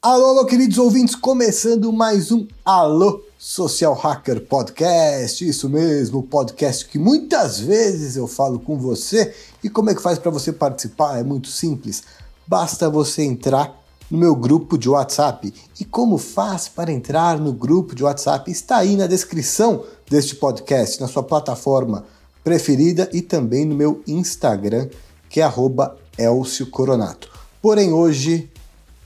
Alô, alô, queridos ouvintes, começando mais um Alô Social Hacker Podcast. Isso mesmo, podcast que muitas vezes eu falo com você. E como é que faz para você participar? É muito simples. Basta você entrar no meu grupo de WhatsApp. E como faz para entrar no grupo de WhatsApp? Está aí na descrição deste podcast, na sua plataforma preferida e também no meu Instagram, que é Elcio Coronato. Porém, hoje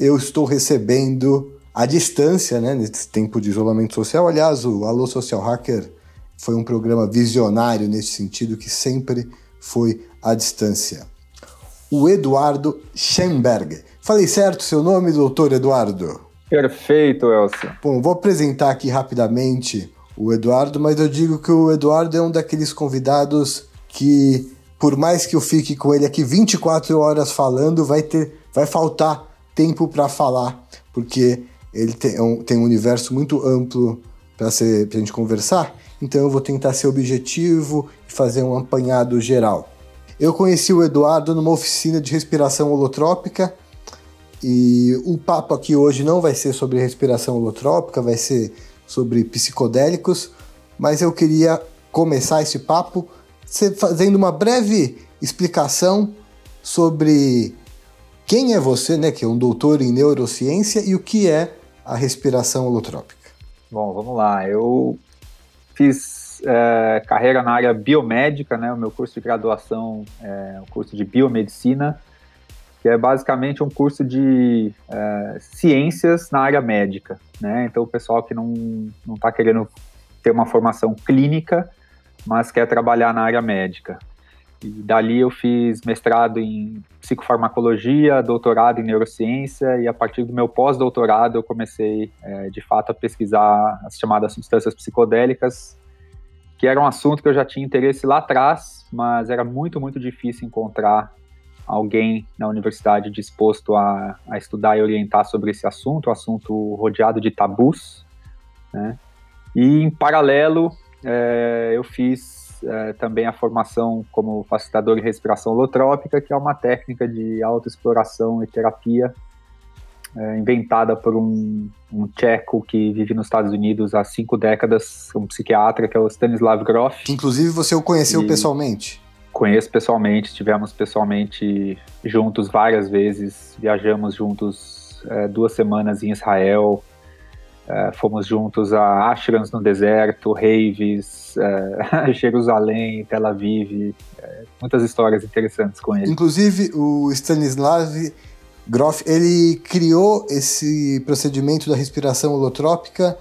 eu estou recebendo à distância, né, nesse tempo de isolamento social. Aliás, o Alô Social Hacker foi um programa visionário nesse sentido, que sempre foi à distância. O Eduardo Schemberg. Falei certo seu nome, doutor Eduardo? Perfeito, Elcio. Bom, vou apresentar aqui rapidamente o Eduardo, mas eu digo que o Eduardo é um daqueles convidados que, por mais que eu fique com ele aqui 24 horas falando, vai ter, vai faltar tempo para falar, porque ele tem um, tem um universo muito amplo para a gente conversar, então eu vou tentar ser objetivo e fazer um apanhado geral. Eu conheci o Eduardo numa oficina de respiração holotrópica e o papo aqui hoje não vai ser sobre respiração holotrópica, vai ser sobre psicodélicos, mas eu queria começar esse papo fazendo uma breve explicação sobre quem é você, né, que é um doutor em neurociência, e o que é a respiração holotrópica. Bom, vamos lá. Eu fiz é, carreira na área biomédica, né? O meu curso de graduação é o curso de biomedicina, que é basicamente um curso de é, ciências na área médica, né? Então, o pessoal que não está querendo ter uma formação clínica, mas quer trabalhar na área médica. E dali eu fiz mestrado em psicofarmacologia, doutorado em neurociência, e a partir do meu pós-doutorado eu comecei, é, de fato, a pesquisar as chamadas substâncias psicodélicas, que era um assunto que eu já tinha interesse lá atrás, mas era muito, muito difícil encontrar alguém na universidade disposto a, a estudar e orientar sobre esse assunto, assunto rodeado de tabus, né? E, em paralelo, é, eu fiz é, também a formação como facilitador de respiração holotrópica, que é uma técnica de autoexploração e terapia é, inventada por um, um, tcheco que vive nos Estados Unidos há cinco décadas, um psiquiatra, que é o Stanislav Grof. Inclusive, você o conheceu e pessoalmente? Conheço pessoalmente, estivemos pessoalmente juntos várias vezes, viajamos juntos é, duas semanas em Israel, é, fomos juntos a ashrams no deserto, raves, é, Jerusalém, Tel Aviv, muitas histórias interessantes com ele. Inclusive, o Stanislav Grof, ele criou esse procedimento da respiração holotrópica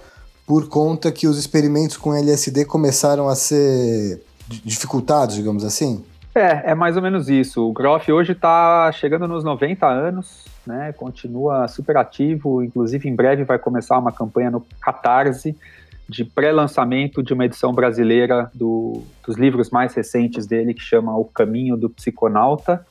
por conta que os experimentos com LSD começaram a ser dificultados, digamos assim? É, é mais ou menos isso. O Groff hoje está chegando nos 90 anos, né? Continua super ativo, inclusive em breve vai começar uma campanha no Catarse de pré-lançamento de uma edição brasileira do, dos livros mais recentes dele, que chama O Caminho do Psiconauta.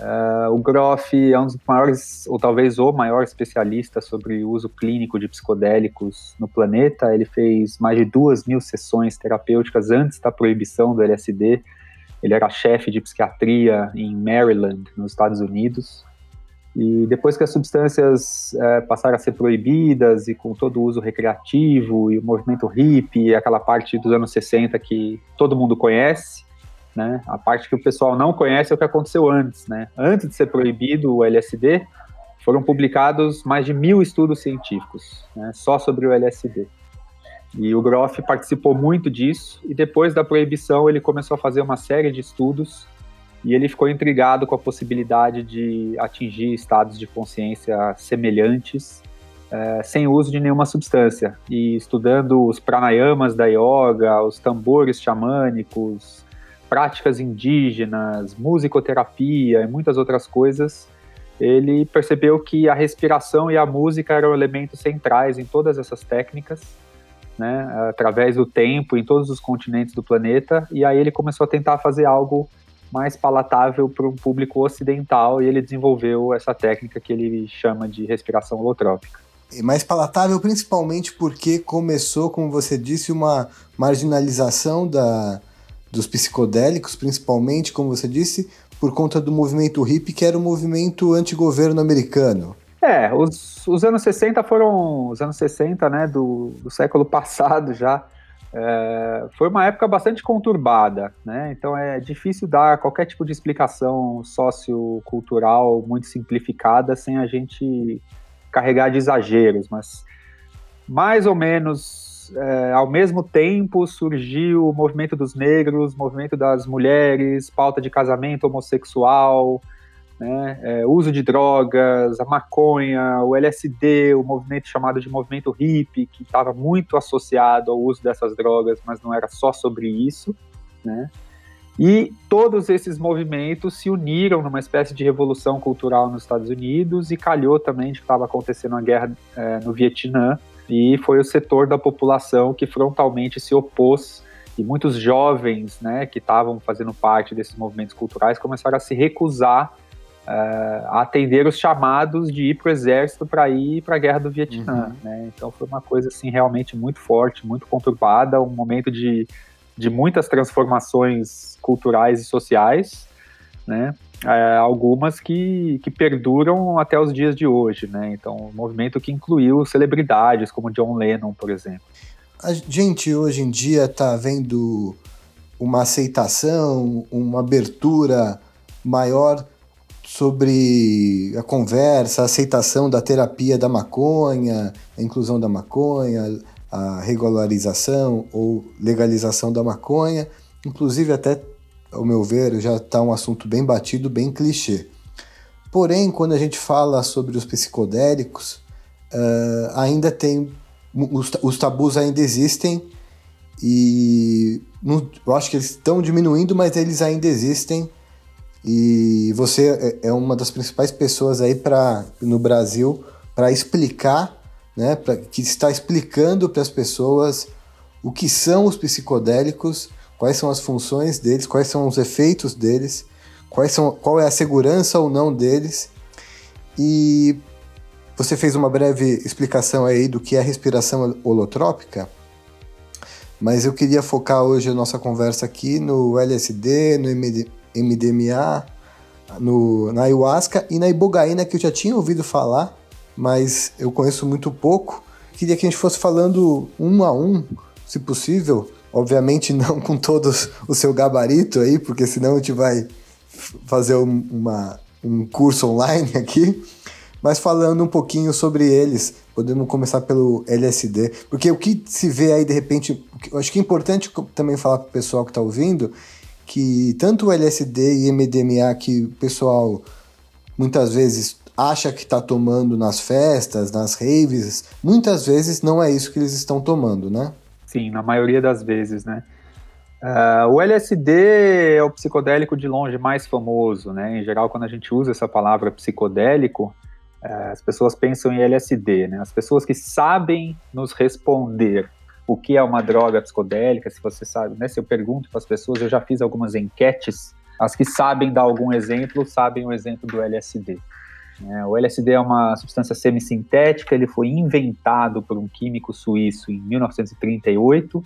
Uh, o Groff é um dos maiores, ou talvez o maior especialista sobre o uso clínico de psicodélicos no planeta. Ele fez mais de duas mil sessões terapêuticas antes da proibição do LSD. Ele era chefe de psiquiatria em Maryland, nos Estados Unidos. E depois que as substâncias é, passaram a ser proibidas e com todo o uso recreativo e o movimento hippie, aquela parte dos anos 60 que todo mundo conhece, né? A parte que o pessoal não conhece é o que aconteceu antes, né? Antes de ser proibido o LSD, foram publicados mais de mil estudos científicos, né? Só sobre o LSD. E o Groff participou muito disso, e depois da proibição ele começou a fazer uma série de estudos e ele ficou intrigado com a possibilidade de atingir estados de consciência semelhantes é, sem uso de nenhuma substância. E estudando os pranayamas da yoga, os tambores xamânicos, práticas indígenas, musicoterapia e muitas outras coisas, ele percebeu que a respiração e a música eram elementos centrais em todas essas técnicas, né, através do tempo, em todos os continentes do planeta, e aí ele começou a tentar fazer algo mais palatável para um público ocidental e ele desenvolveu essa técnica que ele chama de respiração holotrópica. mais palatável, principalmente porque começou, como você disse, uma marginalização da, dos psicodélicos, principalmente, como você disse, por conta do movimento hippie, que era um movimento antigoverno americano. É, os, os anos 60 foram os anos 60, né, do, do século passado já. É, foi uma época bastante conturbada, né? Então é difícil dar qualquer tipo de explicação sociocultural muito simplificada sem a gente carregar de exageros, mas mais ou menos é, ao mesmo tempo surgiu o movimento dos negros, movimento das mulheres, pauta de casamento homossexual, né, é, uso de drogas, a maconha, o LSD, o movimento chamado de movimento hippie, que estava muito associado ao uso dessas drogas, mas não era só sobre isso, né? E todos esses movimentos se uniram numa espécie de revolução cultural nos Estados Unidos e calhou também de que estava acontecendo uma guerra é, no Vietnã e foi o setor da população que frontalmente se opôs e muitos jovens, né, que estavam fazendo parte desses movimentos culturais começaram a se recusar uh, atender os chamados de ir para o exército para ir para a guerra do Vietnã. Uhum. Né? Então foi uma coisa assim realmente muito forte, muito conturbada, um momento de, de muitas transformações culturais e sociais, né? É, algumas que, que perduram até os dias de hoje, né? Então, um movimento que incluiu celebridades como John Lennon, por exemplo. A gente hoje em dia está vendo uma aceitação, uma abertura maior sobre a conversa, a aceitação da terapia da maconha, a inclusão da maconha, a regularização ou legalização da maconha. Inclusive, até, ao meu ver, já está um assunto bem batido, bem clichê. Porém, quando a gente fala sobre os psicodélicos, uh, ainda tem. Os, os, tabus ainda existem e não, eu acho que eles estão diminuindo, mas eles ainda existem e você é, é uma das principais pessoas aí para no Brasil para explicar, né, pra, que está explicando para as pessoas o que são os psicodélicos, quais são as funções deles, quais são os efeitos deles, quais são, qual é a segurança ou não deles. E você fez uma breve explicação aí do que é respiração holotrópica, mas eu queria focar hoje a nossa conversa aqui no LSD, no MD, MDMA, no, na ayahuasca e na ibogaína, que eu já tinha ouvido falar, mas eu conheço muito pouco. Queria que a gente fosse falando um a um, se possível. Obviamente não com todos o seu gabarito aí, porque senão a gente vai fazer uma, um curso online aqui. Mas falando um pouquinho sobre eles, podemos começar pelo LSD, porque o que se vê aí de repente, eu acho que é importante também falar para o pessoal que está ouvindo, que tanto o LSD e MDMA que o pessoal muitas vezes acha que está tomando nas festas, nas raves, muitas vezes não é isso que eles estão tomando, né? Sim, na maioria das vezes, né? Uh, o LSD é o psicodélico de longe mais famoso, né? Em geral, quando a gente usa essa palavra psicodélico, uh, as pessoas pensam em LSD, né? As pessoas que sabem nos responder o que é uma droga psicodélica, se você sabe, né? Se eu pergunto para as pessoas, eu já fiz algumas enquetes, as que sabem dar algum exemplo, sabem o exemplo do LSD. É, o LSD é uma substância semissintética, ele foi inventado por um químico suíço em 1938,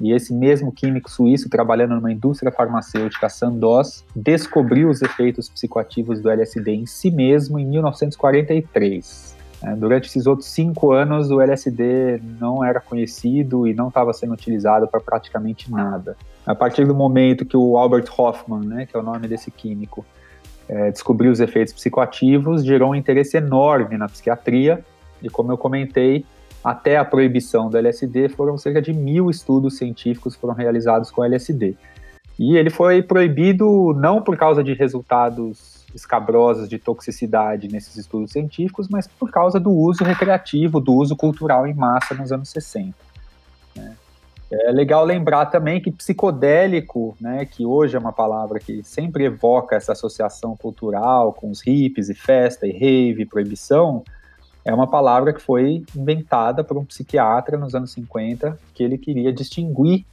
e esse mesmo químico suíço, trabalhando numa indústria farmacêutica, Sandoz, descobriu os efeitos psicoativos do LSD em si mesmo em 1943. É, durante esses outros cinco anos, o LSD não era conhecido e não estava sendo utilizado para praticamente nada. A partir do momento que o Albert Hoffman, né, que é o nome desse químico, é, descobriu os efeitos psicoativos, gerou um interesse enorme na psiquiatria e, como eu comentei, até a proibição do LSD foram cerca de mil estudos científicos foram realizados com LSD. E ele foi proibido não por causa de resultados escabrosas de toxicidade nesses estudos científicos, mas por causa do uso recreativo, do uso cultural em massa nos anos 60. É legal lembrar também que psicodélico, né, que hoje é uma palavra que sempre evoca essa associação cultural com os hippies e festa e rave, proibição, é uma palavra que foi inventada por um psiquiatra nos anos 50, que ele queria distinguir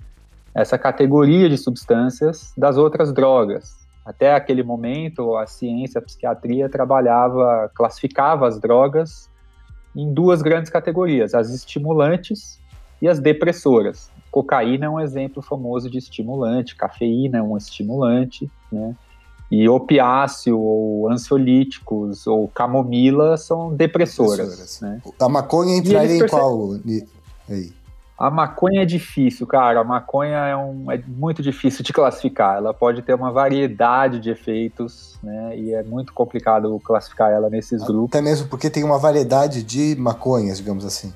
essa categoria de substâncias das outras drogas, até aquele momento, a ciência, a psiquiatria trabalhava, classificava as drogas em duas grandes categorias: as estimulantes e as depressoras. Cocaína é um exemplo famoso de estimulante, cafeína é um estimulante, né? E opiáceo, ou ansiolíticos, ou camomila são depressoras. depressoras. Né? A maconha entraria em qual? Aí. A maconha é difícil, cara. A maconha é, um, é muito difícil de classificar. Ela pode ter uma variedade de efeitos, né? E é muito complicado classificar ela nesses Até grupos. Até mesmo porque tem uma variedade de maconhas, digamos assim.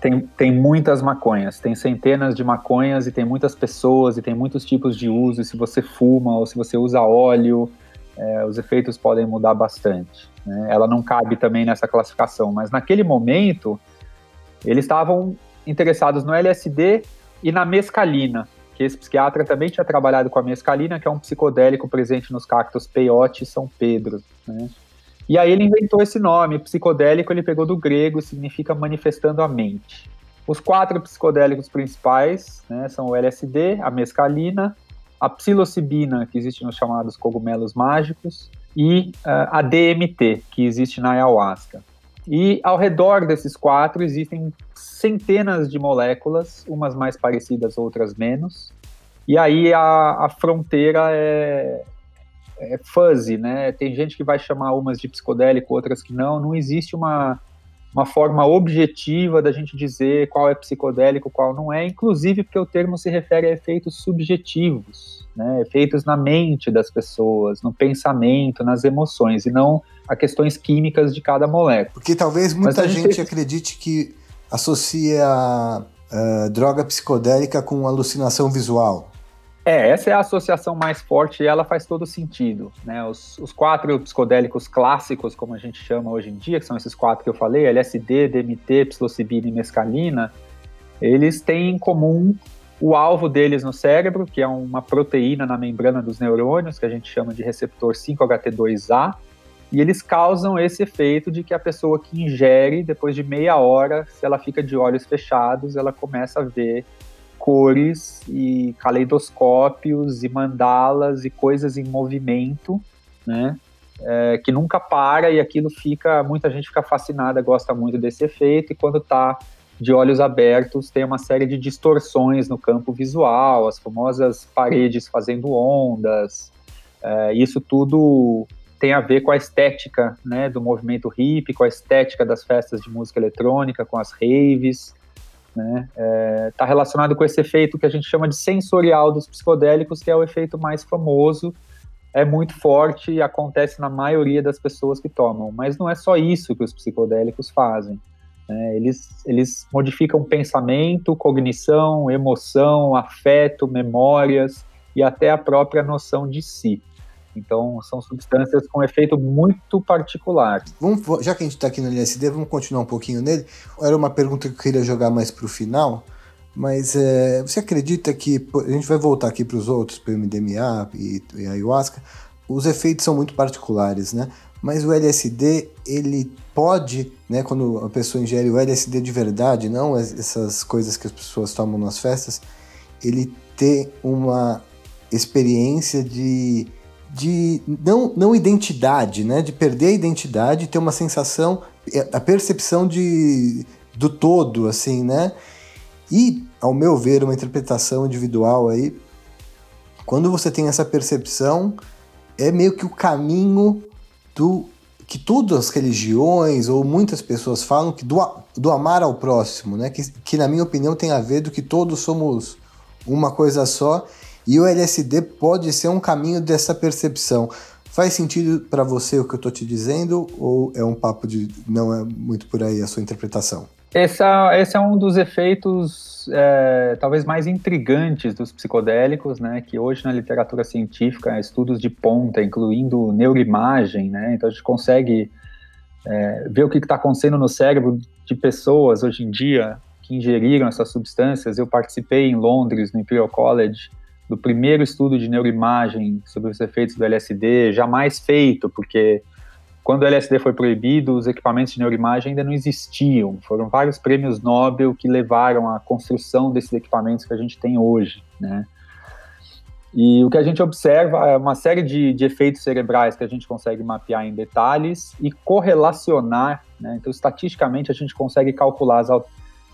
Tem, tem muitas maconhas, tem centenas de maconhas e tem muitas pessoas e tem muitos tipos de uso. E se você fuma ou se você usa óleo, é, os efeitos podem mudar bastante. Né? Ela não cabe também nessa classificação, mas naquele momento eles estavam interessados no LSD e na mescalina, que esse psiquiatra também tinha trabalhado com a mescalina, que é um psicodélico presente nos cactos peiote e São Pedro, né? E aí ele inventou esse nome, psicodélico, ele pegou do grego, significa manifestando a mente. Os quatro psicodélicos principais né, são o LSD, a mescalina, a psilocibina, que existe nos chamados cogumelos mágicos, e uh, a DMT, que existe na ayahuasca. E ao redor desses quatro existem centenas de moléculas, umas mais parecidas, outras menos. E aí a, a fronteira é, é fuzzy, né? Tem gente que vai chamar umas de psicodélico, outras que não. Não existe uma, uma forma objetiva da gente dizer qual é psicodélico, qual não é, inclusive porque o termo se refere a efeitos subjetivos né, efeitos na mente das pessoas, no pensamento, nas emoções, e não a questões químicas de cada molécula. Porque talvez muita gente, gente acredite que associa uh, droga psicodélica com alucinação visual. É, essa é a associação mais forte e ela faz todo sentido. Né? Os, os, quatro psicodélicos clássicos, como a gente chama hoje em dia, que são esses quatro que eu falei, LSD, DMT, psilocibina e mescalina, eles têm em comum o alvo deles no cérebro, que é uma proteína na membrana dos neurônios, que a gente chama de receptor 5-HT2A, e eles causam esse efeito de que a pessoa que ingere, depois de meia hora, se ela fica de olhos fechados, ela começa a ver cores e caleidoscópios e mandalas e coisas em movimento, né? É, que nunca para e aquilo fica, muita gente fica fascinada, gosta muito desse efeito, e quando está de olhos abertos tem uma série de distorções no campo visual, as famosas paredes fazendo ondas. É, isso tudo tem a ver com a estética né, do movimento hip, com a estética das festas de música eletrônica, com as raves. Está né? é, tá relacionado com esse efeito que a gente chama de sensorial dos psicodélicos, que é o efeito mais famoso, é muito forte e acontece na maioria das pessoas que tomam. Mas não é só isso que os psicodélicos fazem. Né? Eles, eles modificam pensamento, cognição, emoção, afeto, memórias e até a própria noção de si. Então, são substâncias com efeito muito particular. Vamos, já que a gente está aqui no LSD, vamos continuar um pouquinho nele. Era uma pergunta que eu queria jogar mais para o final, mas é, você acredita que, a gente vai voltar aqui para os outros, para o MDMA e, e ayahuasca, os efeitos são muito particulares, né? Mas o LSD, ele pode, né, quando a pessoa ingere o LSD de verdade, não essas coisas que as pessoas tomam nas festas, ele ter uma experiência de, de não, não identidade, né, de perder a identidade ter uma sensação, é, a percepção de, do todo, assim, né? E, ao meu ver, uma interpretação individual aí, quando você tem essa percepção, é meio que o caminho do que todas as religiões ou muitas pessoas falam que do, do amar ao próximo, né? Que, que na minha opinião tem a ver do que todos somos uma coisa só e o LSD pode ser um caminho dessa percepção. Faz sentido para você o que eu estou te dizendo ou é um papo de não é muito por aí a sua interpretação? Esse é, esse é um dos efeitos é, talvez mais intrigantes dos psicodélicos, né? Que hoje na literatura científica, estudos de ponta, incluindo neuroimagem, né? Então a gente consegue é, ver o que está acontecendo no cérebro de pessoas hoje em dia que ingeriram essas substâncias. Eu participei em Londres, no Imperial College, do primeiro estudo de neuroimagem sobre os efeitos do LSD, jamais feito, porque quando o LSD foi proibido, os equipamentos de neuroimagem ainda não existiam. Foram vários prêmios Nobel que levaram à construção desses equipamentos que a gente tem hoje, né? E o que a gente observa é uma série de, de, efeitos cerebrais que a gente consegue mapear em detalhes e correlacionar. Né? Então, estatisticamente, a gente consegue calcular as,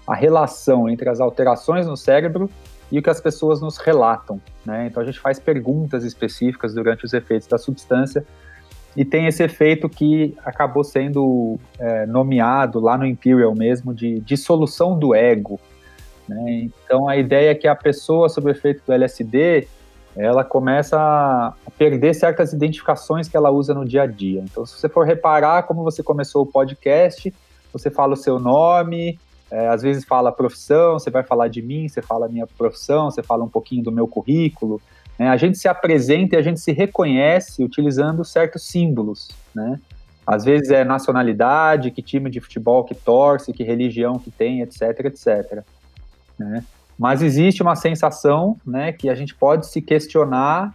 a relação entre as alterações no cérebro e o que as pessoas nos relatam. Né? Então, a gente faz perguntas específicas durante os efeitos da substância e tem esse efeito que acabou sendo é, nomeado lá no Imperial mesmo de dissolução do ego. Né? Então, a ideia é que a pessoa, sob o efeito do LSD, ela começa a perder certas identificações que ela usa no dia a dia. Então, se você for reparar como você começou o podcast, você fala o seu nome, é, às vezes fala profissão, você vai falar de mim, você fala minha profissão, você fala um pouquinho do meu currículo. Né? A gente se apresenta e a gente se reconhece utilizando certos símbolos, né? Às vezes é nacionalidade, que time de futebol que torce, que religião que tem, etc, etc. Né? Mas existe uma sensação, né, que a gente pode se questionar,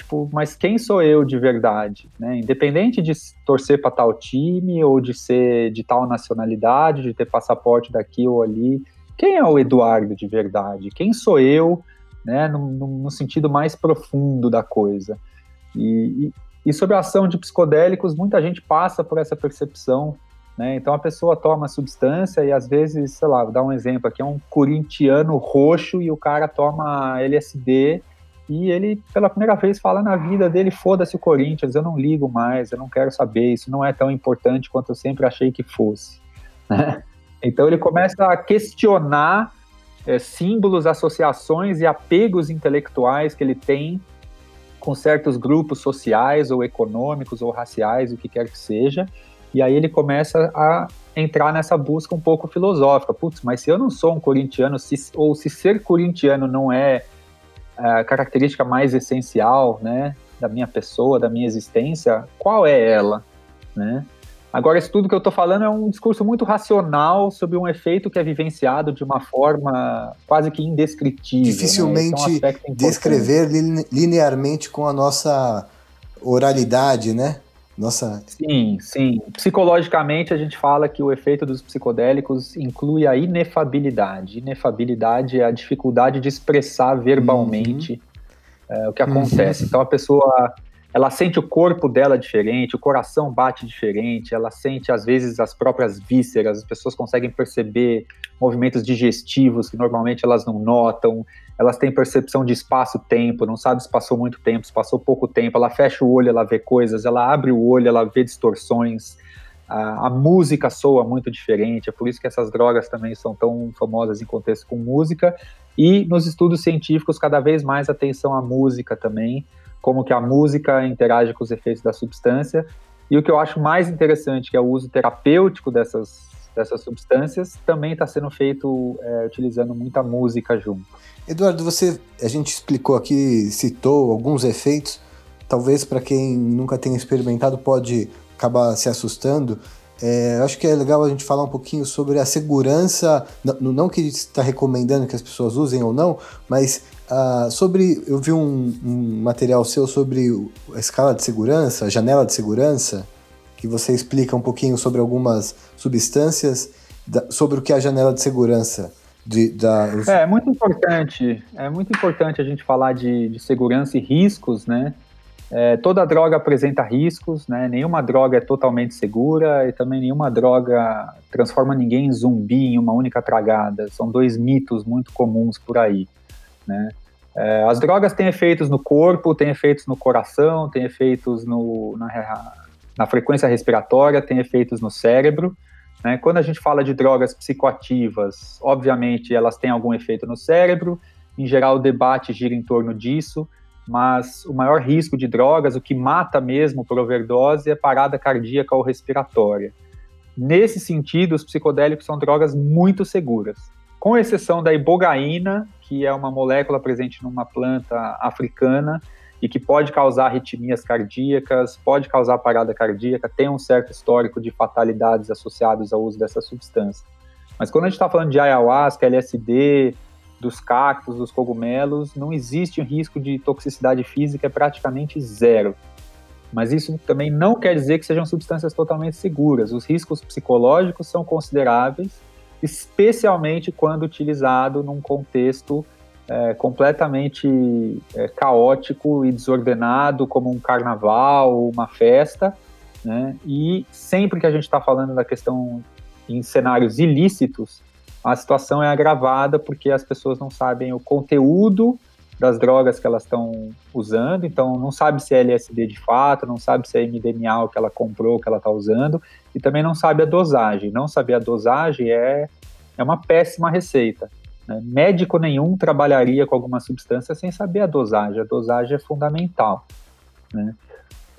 tipo, mas quem sou eu de verdade, né? Independente de torcer para tal time ou de ser de tal nacionalidade, de ter passaporte daqui ou ali, quem é o Eduardo de verdade? Quem sou eu, né, no, no sentido mais profundo da coisa? E, e, e sobre a ação de psicodélicos, muita gente passa por essa percepção né? Então a pessoa toma substância e às vezes, sei lá, vou dar um exemplo aqui, é um corintiano roxo e o cara toma LSD e ele, pela primeira vez, fala na vida dele, foda-se o Corinthians, eu não ligo mais, eu não quero saber, isso não é tão importante quanto eu sempre achei que fosse. Né? Então ele começa a questionar é, símbolos, associações e apegos intelectuais que ele tem com certos grupos sociais ou econômicos ou raciais, o que quer que seja, e aí ele começa a entrar nessa busca um pouco filosófica. Putz, mas se eu não sou um corintiano, se, ou se ser corintiano não é a característica mais essencial, né, da minha pessoa, da minha existência, qual é ela, né? Agora, isso tudo que eu estou falando é um discurso muito racional sobre um efeito que é vivenciado de uma forma quase que indescritível. Né? Dificilmente né? é um descrever linearmente com a nossa oralidade, né? Nossa. Sim, sim. Psicologicamente, a gente fala que o efeito dos psicodélicos inclui a inefabilidade. Inefabilidade é a dificuldade de expressar verbalmente uhum. é, o que acontece. Uhum. Então, a pessoa ela sente o corpo dela diferente, o coração bate diferente, ela sente às vezes as próprias vísceras, as pessoas conseguem perceber movimentos digestivos que normalmente elas não notam, elas têm percepção de espaço-tempo, não sabe se passou muito tempo, se passou pouco tempo, ela fecha o olho, ela vê coisas, ela abre o olho, ela vê distorções, a, a música soa muito diferente, é por isso que essas drogas também são tão famosas em contexto com música, e nos estudos científicos cada vez mais atenção à música também, como que a música interage com os efeitos da substância. E o que eu acho mais interessante, que é o uso terapêutico dessas, dessas substâncias, também está sendo feito é, utilizando muita música junto. Eduardo, você, a gente explicou aqui, citou alguns efeitos. Talvez para quem nunca tenha experimentado pode acabar se assustando. É, acho que é legal a gente falar um pouquinho sobre a segurança, não, não que está recomendando que as pessoas usem ou não, mas Uh, sobre, eu vi um, um, material seu sobre a escala de segurança, a janela de segurança, que você explica um pouquinho sobre algumas substâncias, da, sobre o que é a janela de segurança. De, da. É, é muito importante, é muito importante a gente falar de, de segurança e riscos, né? É, toda droga apresenta riscos, né? Nenhuma droga é totalmente segura e também nenhuma droga transforma ninguém em zumbi em uma única tragada. São dois mitos muito comuns por aí, né? É, as drogas têm efeitos no corpo, têm efeitos no coração, têm efeitos no, na, na frequência respiratória, têm efeitos no cérebro. Né? Quando a gente fala de drogas psicoativas, obviamente elas têm algum efeito no cérebro, em geral o debate gira em torno disso, mas o maior risco de drogas, o que mata mesmo por overdose, é parada cardíaca ou respiratória. Nesse sentido, os psicodélicos são drogas muito seguras com exceção da ibogaína, que é uma molécula presente numa planta africana e que pode causar arritmias cardíacas, pode causar parada cardíaca, tem um certo histórico de fatalidades associadas ao uso dessa substância. Mas quando a gente está falando de ayahuasca, LSD, dos cactos, dos cogumelos, não existe um risco de toxicidade física, é praticamente zero. Mas isso também não quer dizer que sejam substâncias totalmente seguras. Os riscos psicológicos são consideráveis especialmente quando utilizado num contexto é, completamente é, caótico e desordenado, como um carnaval, uma festa, né? E sempre que a gente está falando da questão em cenários ilícitos, a situação é agravada porque as pessoas não sabem o conteúdo das drogas que elas estão usando, então não sabe se é LSD de fato, não sabe se é MDMA que ela comprou, que ela está usando, e também não sabe a dosagem. Não saber a dosagem é, é uma péssima receita. Né? Médico nenhum trabalharia com alguma substância sem saber a dosagem. A dosagem é fundamental. Né?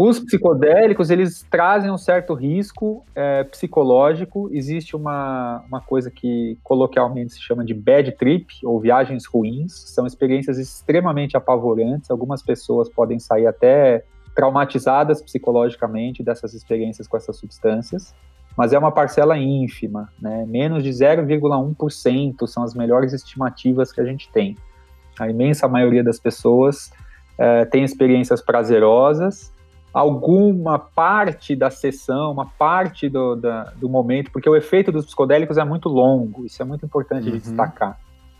Os psicodélicos, eles trazem um certo risco é, psicológico. Existe uma, uma coisa que coloquialmente se chama de bad trip, ou viagens ruins. São experiências extremamente apavorantes. Algumas pessoas podem sair até traumatizadas psicologicamente dessas experiências com essas substâncias, mas é uma parcela ínfima, né? menos de 0,1% são as melhores estimativas que a gente tem. A imensa maioria das pessoas é, tem experiências prazerosas, alguma parte da sessão, uma parte do, da, do momento, porque o efeito dos psicodélicos é muito longo, isso é muito importante uhum. de destacar.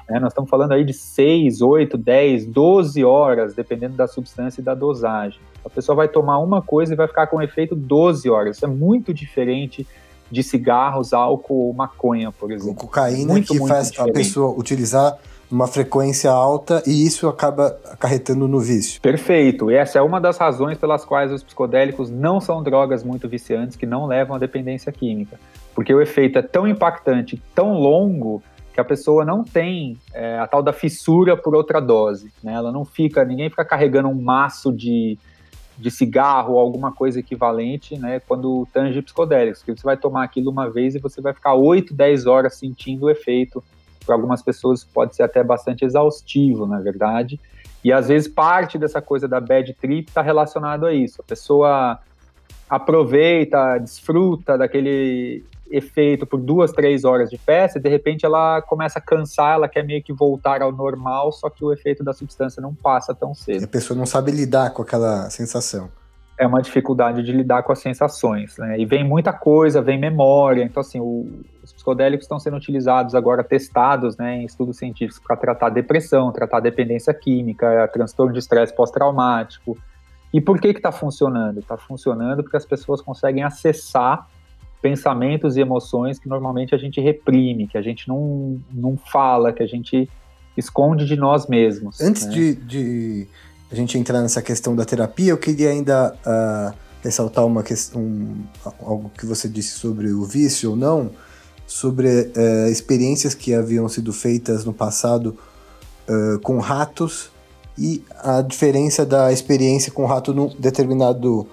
Né? Nós estamos falando aí de 6, 8, 10, 12 horas, dependendo da substância e da dosagem. A pessoa vai tomar uma coisa e vai ficar com efeito 12 horas. Isso é muito diferente de cigarros, álcool ou maconha, por exemplo. Cocaína muito, que muito faz diferente. a pessoa utilizar uma frequência alta e isso acaba acarretando no vício. Perfeito. E essa é uma das razões pelas quais os psicodélicos não são drogas muito viciantes que não levam à dependência química. Porque o efeito é tão impactante, tão longo, que a pessoa não tem é, a tal da fissura por outra dose. Né? Ela não fica, ninguém fica carregando um maço de, de cigarro ou alguma coisa equivalente né, quando tange psicodélicos. Porque você vai tomar aquilo uma vez e você vai ficar 8, 10 horas sentindo o efeito para algumas pessoas pode ser até bastante exaustivo, na verdade. E às vezes parte dessa coisa da bad trip está relacionado a isso. A pessoa aproveita, desfruta daquele efeito por duas, três horas de festa e de repente ela começa a cansar, ela quer meio que voltar ao normal, só que o efeito da substância não passa tão cedo. E a pessoa não sabe lidar com aquela sensação é uma dificuldade de lidar com as sensações, né? E vem muita coisa, vem memória. Então, assim, o, os psicodélicos estão sendo utilizados agora, testados, né, em estudos científicos para tratar depressão, tratar dependência química, transtorno de estresse pós-traumático. E por que que está funcionando? Está funcionando porque as pessoas conseguem acessar pensamentos e emoções que normalmente a gente reprime, que a gente não, não fala, que a gente esconde de nós mesmos. Antes né? de, de a gente entrar nessa questão da terapia, eu queria ainda uh, ressaltar uma questão, um, algo que você disse sobre o vício ou não, sobre uh, experiências que haviam sido feitas no passado uh, com ratos e a diferença da experiência com rato num determinado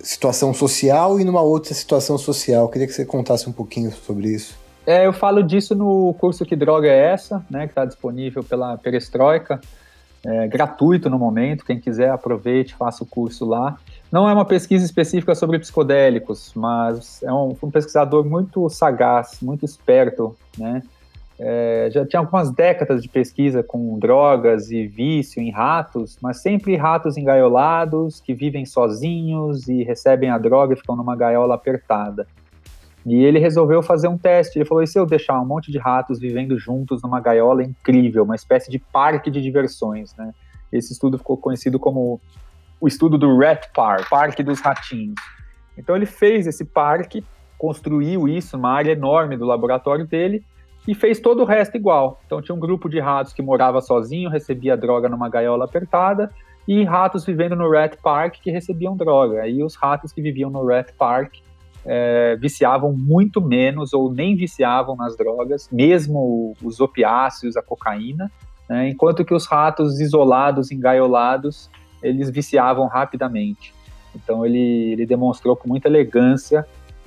situação social e numa outra situação social. Eu queria que você contasse um pouquinho sobre isso. É, eu falo disso no curso Que Droga é Essa, né, que está disponível pela Perestroika é, gratuito no momento. Quem quiser, aproveite, faça o curso lá. Não é uma pesquisa específica sobre psicodélicos, mas é um, um pesquisador muito sagaz, muito esperto, né? É, já tinha algumas décadas de pesquisa com drogas e vício em ratos, mas sempre ratos engaiolados, que vivem sozinhos e recebem a droga e ficam numa gaiola apertada. E ele resolveu fazer um teste. Ele falou: e se eu deixar um monte de ratos vivendo juntos numa gaiola incrível, uma espécie de parque de diversões, né? Esse estudo ficou conhecido como o estudo do Rat Park, Parque dos Ratinhos. Então ele fez esse parque, construiu isso numa área enorme do laboratório dele e fez todo o resto igual. Então tinha um grupo de ratos que morava sozinho, recebia droga numa gaiola apertada, e ratos vivendo no Rat Park que recebiam droga. E os ratos que viviam no Rat Park é, viciavam muito menos ou nem viciavam nas drogas, mesmo os opiáceos, a cocaína, né, enquanto que os ratos isolados, engaiolados, eles viciavam rapidamente. Então ele, ele demonstrou com muita elegância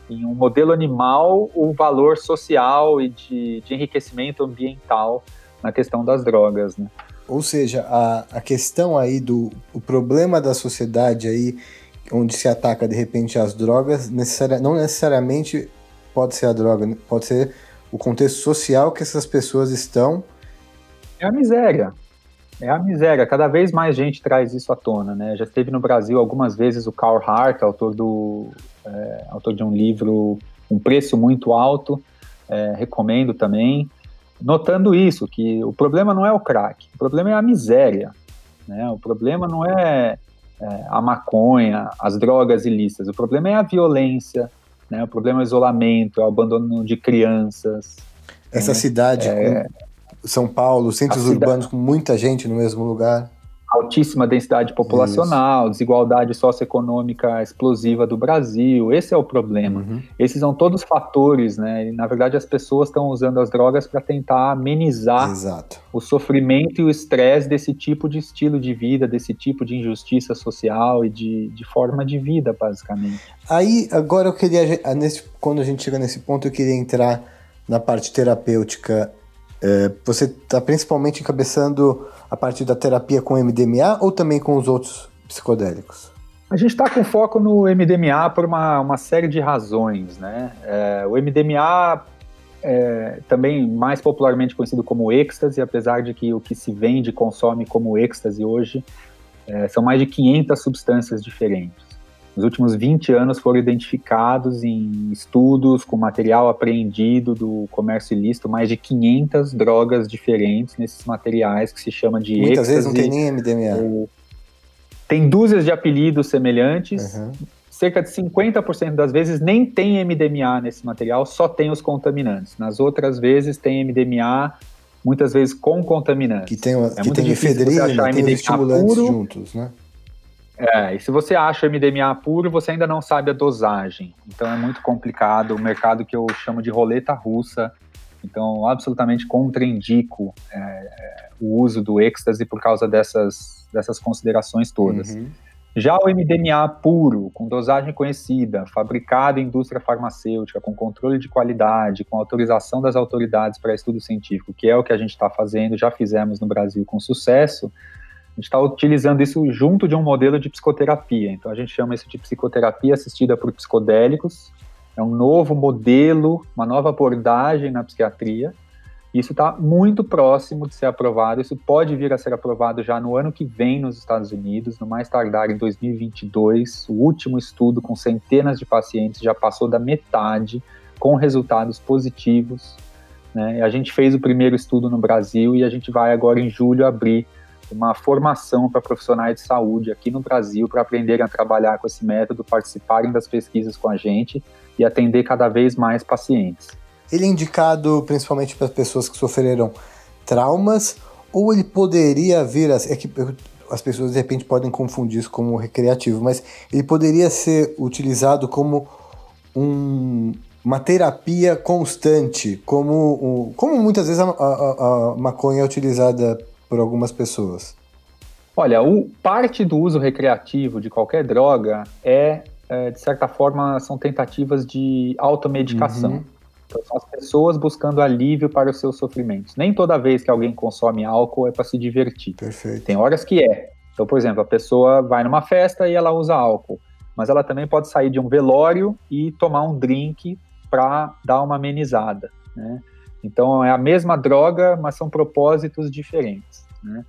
em um modelo animal o valor social e de, de enriquecimento ambiental na questão das drogas, né? Ou seja, a, a questão aí do o problema da sociedade aí onde se ataca de repente as drogas, não necessariamente pode ser a droga, né? pode ser o contexto social que essas pessoas estão. É a miséria. É a miséria. Cada vez mais gente traz isso à tona, né? Já esteve no Brasil algumas vezes o Carl Hart, autor do é, autor de um livro Um Preço Muito Alto, é, recomendo também. notando isso, que o problema não é o crack, o problema é a miséria, né? O problema não é, é a maconha, as drogas ilícitas, o problema é a violência, né? O problema é o isolamento, é o abandono de crianças. Essa né? cidade, é, São Paulo, centros urbanos com muita gente no mesmo lugar altíssima densidade populacional, Isso. desigualdade socioeconômica explosiva do Brasil. Esse é o problema. Uhum. Esses são todos fatores, né? E, na verdade, as pessoas estão usando as drogas para tentar amenizar Exato. o sofrimento e o estresse desse tipo de estilo de vida, desse tipo de injustiça social e de, de forma de vida, basicamente. Aí, agora eu queria, nesse, quando a gente chega nesse ponto, eu queria entrar na parte terapêutica. É, você está principalmente encabeçando a partir da terapia com MDMA ou também com os outros psicodélicos? A gente está com foco no MDMA por uma, uma série de razões, né? É, o MDMA é também mais popularmente conhecido como êxtase, apesar de que o que se vende e consome como êxtase hoje é, são mais de 500 substâncias diferentes. Nos últimos 20 anos foram identificados em estudos com material apreendido do comércio ilícito mais de 500 drogas diferentes nesses materiais que se chama de Muitas êxtase, vezes não tem nem MDMA. Tem dúzias de apelidos semelhantes. Uhum. Cerca de 50% das vezes nem tem MDMA nesse material, só tem os contaminantes. Nas outras vezes tem MDMA, muitas vezes com contaminantes. Que tem, é que tem efedrina, tem MDMA estimulantes puro, juntos, né? É, e se você acha MDMA puro, você ainda não sabe a dosagem. Então é muito complicado. O mercado que eu chamo de roleta russa. Então, absolutamente contraindico é, é, o uso do êxtase por causa dessas, dessas considerações todas. Uhum. Já o MDMA puro, com dosagem conhecida, fabricado em indústria farmacêutica, com controle de qualidade, com autorização das autoridades para estudo científico, que é o que a gente está fazendo, já fizemos no Brasil com sucesso, a gente está utilizando isso junto de um modelo de psicoterapia. Então a gente chama isso de psicoterapia assistida por psicodélicos. É um novo modelo, uma nova abordagem na psiquiatria. Isso está muito próximo de ser aprovado. Isso pode vir a ser aprovado já no ano que vem nos Estados Unidos, no mais tardar em 2022. O último estudo com centenas de pacientes já passou da metade, com resultados positivos. Né? A gente fez o primeiro estudo no Brasil e a gente vai agora em julho abrir uma formação para profissionais de saúde aqui no Brasil para aprenderem a trabalhar com esse método, participarem das pesquisas com a gente e atender cada vez mais pacientes. Ele é indicado principalmente para pessoas que sofreram traumas ou ele poderia vir a. É que as pessoas de repente podem confundir isso como recreativo, mas ele poderia ser utilizado como um, uma terapia constante, como, como muitas vezes a, a, a maconha é utilizada por algumas pessoas? Olha, o, parte do uso recreativo de qualquer droga é, é de certa forma, são tentativas de automedicação. Uhum. Então, são as pessoas buscando alívio para os seus sofrimentos. Nem toda vez que alguém consome álcool é para se divertir. Perfeito. Tem horas que é. Então, por exemplo, a pessoa vai numa festa e ela usa álcool, mas ela também pode sair de um velório e tomar um drink para dar uma amenizada, né? Então é a mesma droga, mas são propósitos diferentes. Né?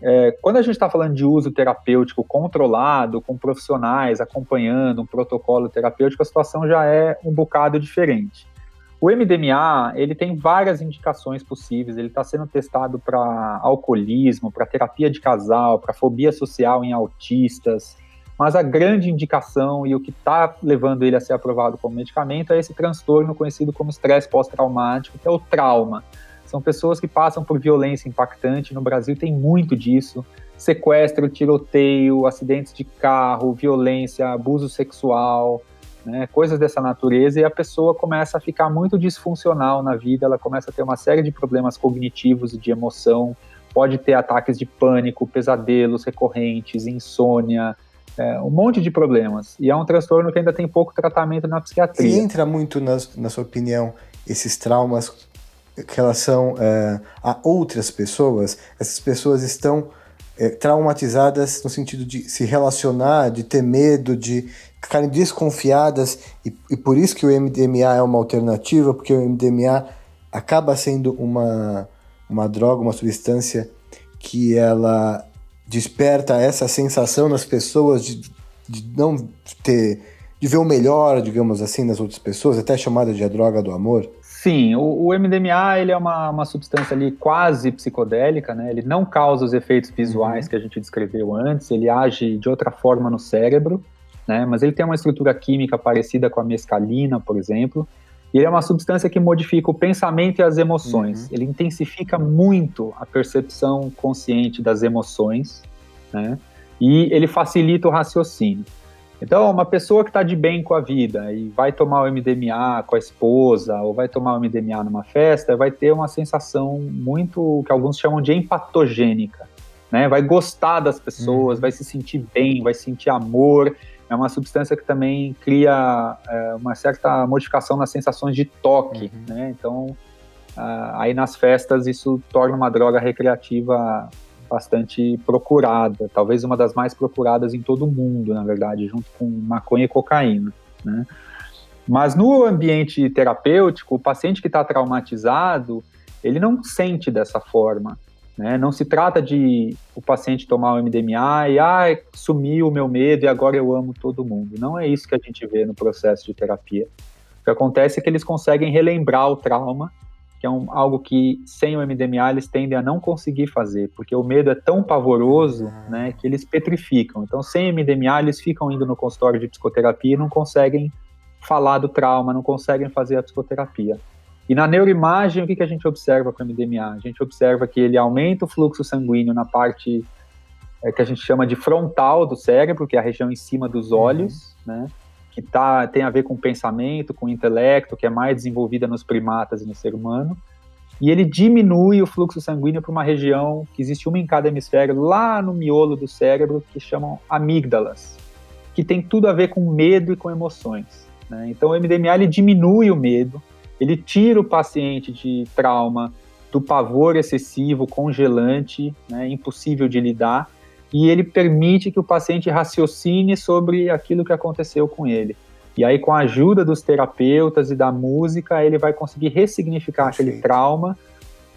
É, quando a gente está falando de uso terapêutico controlado, com profissionais acompanhando um protocolo terapêutico, a situação já é um bocado diferente. O MDMA ele tem várias indicações possíveis. Ele está sendo testado para alcoolismo, para terapia de casal, para fobia social em autistas, mas a grande indicação e o que está levando ele a ser aprovado como medicamento é esse transtorno conhecido como estresse pós-traumático, que é o trauma. São pessoas que passam por violência impactante, no Brasil tem muito disso, sequestro, tiroteio, acidentes de carro, violência, abuso sexual, né, coisas dessa natureza, e a pessoa começa a ficar muito disfuncional na vida, ela começa a ter uma série de problemas cognitivos e de emoção, pode ter ataques de pânico, pesadelos recorrentes, insônia, é, um monte de problemas. E é um transtorno que ainda tem pouco tratamento na psiquiatria. E entra muito, na, na sua opinião, esses traumas em relação é, a outras pessoas? Essas pessoas estão é, traumatizadas no sentido de se relacionar, de ter medo, de ficarem desconfiadas, e, e por isso que o MDMA é uma alternativa, porque o MDMA acaba sendo uma, uma droga, uma substância que ela desperta essa sensação nas pessoas de, de não ter. de ver o melhor, digamos assim, nas outras pessoas, até chamada de a droga do amor? Sim, o, o, MDMA ele é uma, uma substância ali quase psicodélica, né? Ele não causa os efeitos visuais uhum. que a gente descreveu antes, ele age de outra forma no cérebro, né? Mas ele tem uma estrutura química parecida com a mescalina, por exemplo. E ele é uma substância que modifica o pensamento e as emoções. Uhum. Ele intensifica muito a percepção consciente das emoções, né? E ele facilita o raciocínio. Então, uma pessoa que está de bem com a vida e vai tomar o MDMA com a esposa ou vai tomar o MDMA numa festa, vai ter uma sensação muito que alguns chamam de empatogênica, né? Vai gostar das pessoas, uhum. vai se sentir bem, vai sentir amor. É uma substância que também cria é, uma certa modificação nas sensações de toque, uhum. né? Então, uh, aí nas festas isso torna uma droga recreativa bastante procurada, talvez uma das mais procuradas em todo o mundo, na verdade, junto com maconha e cocaína, né? Mas no ambiente terapêutico, o paciente que está traumatizado, ele não sente dessa forma, né? Não se trata de o paciente tomar o MDMA e ah, sumiu o meu medo e agora eu amo todo mundo. Não é isso que a gente vê no processo de terapia. O que acontece é que eles conseguem relembrar o trauma que é um, algo que sem o MDMA eles tendem a não conseguir fazer, porque o medo é tão pavoroso, né, que eles petrificam. Então, sem MDMA eles ficam indo no consultório de psicoterapia e não conseguem falar do trauma, não conseguem fazer a psicoterapia. E na neuroimagem, o que, que a gente observa com o MDMA? A gente observa que ele aumenta o fluxo sanguíneo na parte é, que a gente chama de frontal do cérebro, que é a região em cima dos uhum. olhos, uhum. né? que tá, tem a ver com pensamento, com intelecto, que é mais desenvolvida nos primatas e no ser humano. E ele diminui o fluxo sanguíneo para uma região que existe uma em cada hemisfério, lá no miolo do cérebro, que chamam amígdalas, que tem tudo a ver com medo e com emoções. Né? Então, o MDMA ele diminui o medo, ele tira o paciente de trauma do pavor excessivo, congelante, né, impossível de lidar, e ele permite que o paciente raciocine sobre aquilo que aconteceu com ele. E aí, com a ajuda dos terapeutas e da música, ele vai conseguir ressignificar Perfeito. aquele trauma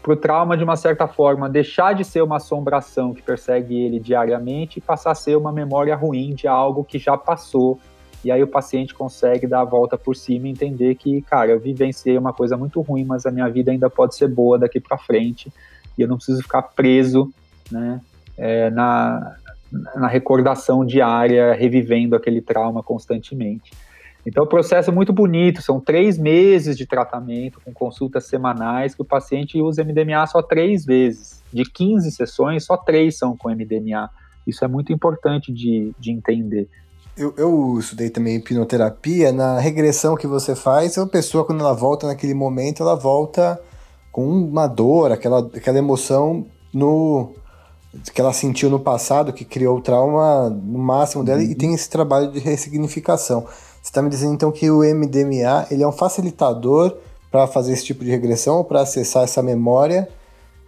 para o trauma, de uma certa forma, deixar de ser uma assombração que persegue ele diariamente e passar a ser uma memória ruim de algo que já passou. E aí o paciente consegue dar a volta por cima e entender que, cara, eu vivenciei uma coisa muito ruim, mas a minha vida ainda pode ser boa daqui para frente e eu não preciso ficar preso, né, é, na, na recordação diária, revivendo aquele trauma constantemente. Então, o processo é muito bonito, são três meses de tratamento, com consultas semanais, que o paciente usa MDMA só três vezes. De 15 sessões, só três são com MDMA. Isso é muito importante de, de entender. Eu, eu estudei também hipnoterapia, na regressão que você faz, a pessoa, quando ela volta naquele momento, ela volta com uma dor, aquela, aquela emoção no, que ela sentiu no passado, que criou o trauma no máximo dela, uhum. e tem esse trabalho de ressignificação. Você está me dizendo então que o MDMA ele é um facilitador para fazer esse tipo de regressão, para acessar essa memória.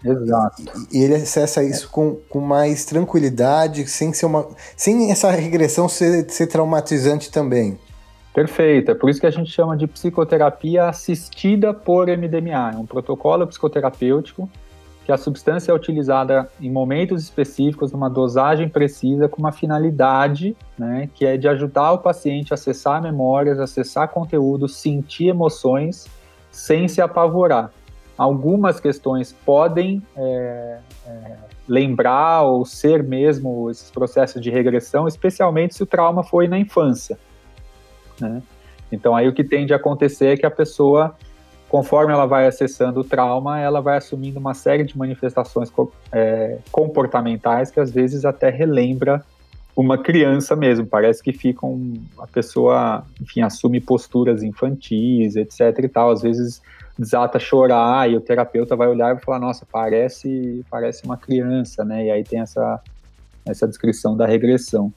Exato. E, ele acessa isso com, com mais tranquilidade, sem ser uma, sem essa regressão ser, ser traumatizante também. Perfeito, é por isso que a gente chama de psicoterapia assistida por MDMA. É um protocolo psicoterapêutico que a substância é utilizada em momentos específicos, numa dosagem precisa, com uma finalidade, né, que é de ajudar o paciente a acessar memórias, acessar conteúdo, sentir emoções, sem se apavorar. Algumas questões podem é, é, lembrar ou ser mesmo esses processos de regressão, especialmente se o trauma foi na infância. Né? Então, aí o que tende a acontecer é que a pessoa conforme ela vai acessando o trauma, ela vai assumindo uma série de manifestações é, comportamentais que às vezes até relembra uma criança mesmo. Parece que fica um, a pessoa, enfim, assume posturas infantis, etc e tal. Às vezes desata a chorar e o terapeuta vai olhar e falar, nossa, parece, parece uma criança, né? E aí tem essa, essa descrição da regressão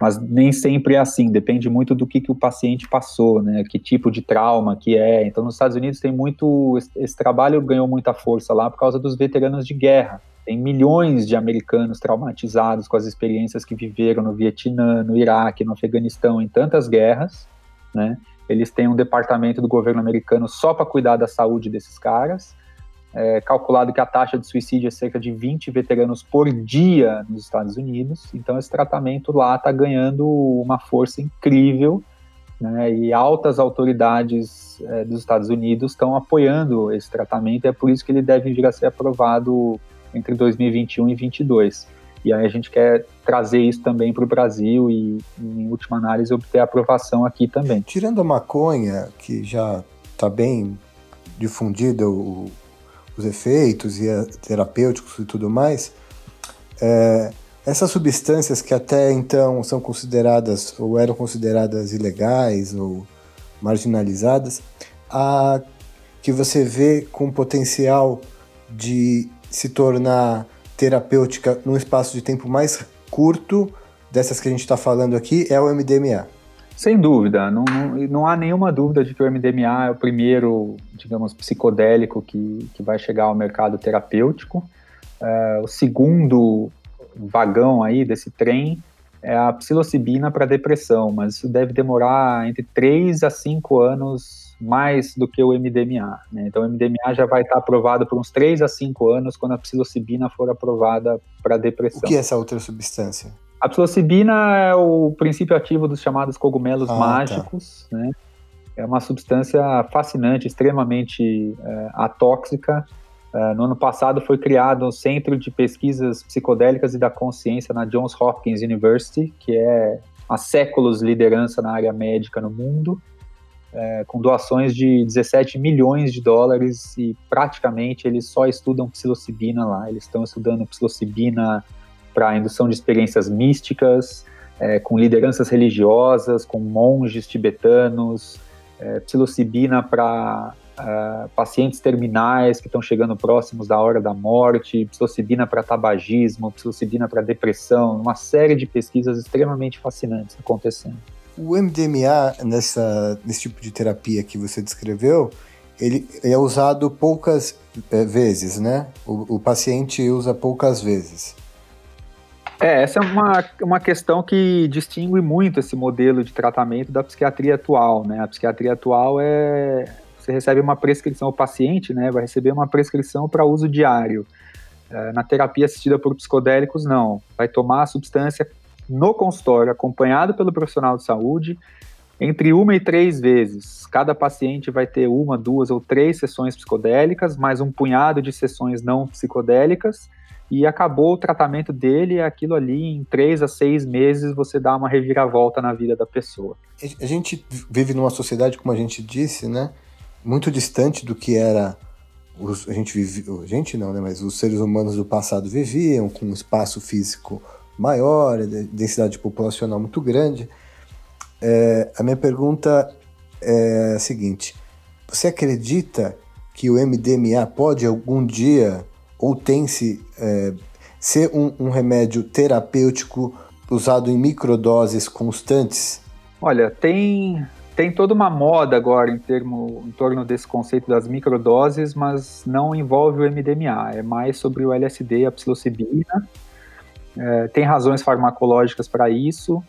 mas nem sempre é assim, depende muito do que, que o paciente passou, né, que tipo de trauma que é. Então, nos Estados Unidos tem muito, esse trabalho ganhou muita força lá por causa dos veteranos de guerra. Tem milhões de americanos traumatizados com as experiências que viveram no Vietnã, no Iraque, no Afeganistão, em tantas guerras, né? Eles têm um departamento do governo americano só para cuidar da saúde desses caras é calculado que a taxa de suicídio é cerca de 20 veteranos por dia nos Estados Unidos. Então, esse tratamento lá está ganhando uma força incrível né, e altas autoridades é, dos Estados Unidos estão apoiando esse tratamento, é por isso que ele deve vir a ser aprovado entre 2021 e 2022. E aí a gente quer trazer isso também para o Brasil e, em última análise, obter aprovação aqui também. Tirando a maconha, que já está bem difundida o, os efeitos e a, terapêuticos e tudo mais, é, essas substâncias que até então são consideradas ou eram consideradas ilegais ou marginalizadas, a, que você vê com potencial de se tornar terapêutica num espaço de tempo mais curto dessas que a gente está falando aqui é o MDMA. Sem dúvida, não, não, não, há nenhuma dúvida de que o MDMA é o primeiro, digamos, psicodélico que, que vai chegar ao mercado terapêutico. É, o segundo vagão aí desse trem é a psilocibina para depressão, mas isso deve demorar entre 3 a 5 anos mais do que o MDMA. Né? Então, o MDMA já vai estar aprovado por uns 3 a 5 anos quando a psilocibina for aprovada para depressão. O que é essa outra substância? A psilocibina é o princípio ativo dos chamados cogumelos ah, tá. mágicos, tá. né? É uma substância fascinante, extremamente é, atóxica. É, no ano passado foi criado um centro de pesquisas psicodélicas e da consciência na Johns Hopkins University, que é há séculos liderança na área médica no mundo, é, com doações de 17 milhões de dólares e praticamente eles só estudam psilocibina lá. Eles estão estudando psilocibina para indução de experiências místicas, é, com lideranças religiosas, com monges tibetanos, é, psilocibina para é, pacientes terminais que estão chegando próximos da hora da morte, psilocibina para tabagismo, psilocibina para depressão, uma série de pesquisas extremamente fascinantes acontecendo. O MDMA, nessa, nesse tipo de terapia que você descreveu, ele é usado poucas é, vezes, né? O, o paciente usa poucas vezes. É, essa é uma, uma questão que distingue muito esse modelo de tratamento da psiquiatria atual, né? A psiquiatria atual é você recebe uma prescrição, o paciente, né, vai receber uma prescrição para uso diário. É, na terapia assistida por psicodélicos, não. Vai tomar a substância no consultório, acompanhado pelo profissional de saúde, entre uma e três vezes. Cada paciente vai ter uma, duas ou três sessões psicodélicas, mais um punhado de sessões não psicodélicas e acabou o tratamento dele, aquilo ali, em três a seis meses, você dá uma reviravolta na vida da pessoa. A gente vive numa sociedade, como a gente disse, né, muito distante do que era os, a gente vive, a gente não, né, mas os seres humanos do passado viviam, com um espaço físico maior, densidade populacional muito grande. É, a minha pergunta é a seguinte: você acredita que o MDMA pode algum dia ou tem-se é, ser um, um remédio terapêutico usado em microdoses constantes? Olha, tem tem toda uma moda agora em, termo, em torno desse conceito das microdoses, mas não envolve o MDMA, é mais sobre o LSD, a psilocibina. É, tem razões farmacológicas para isso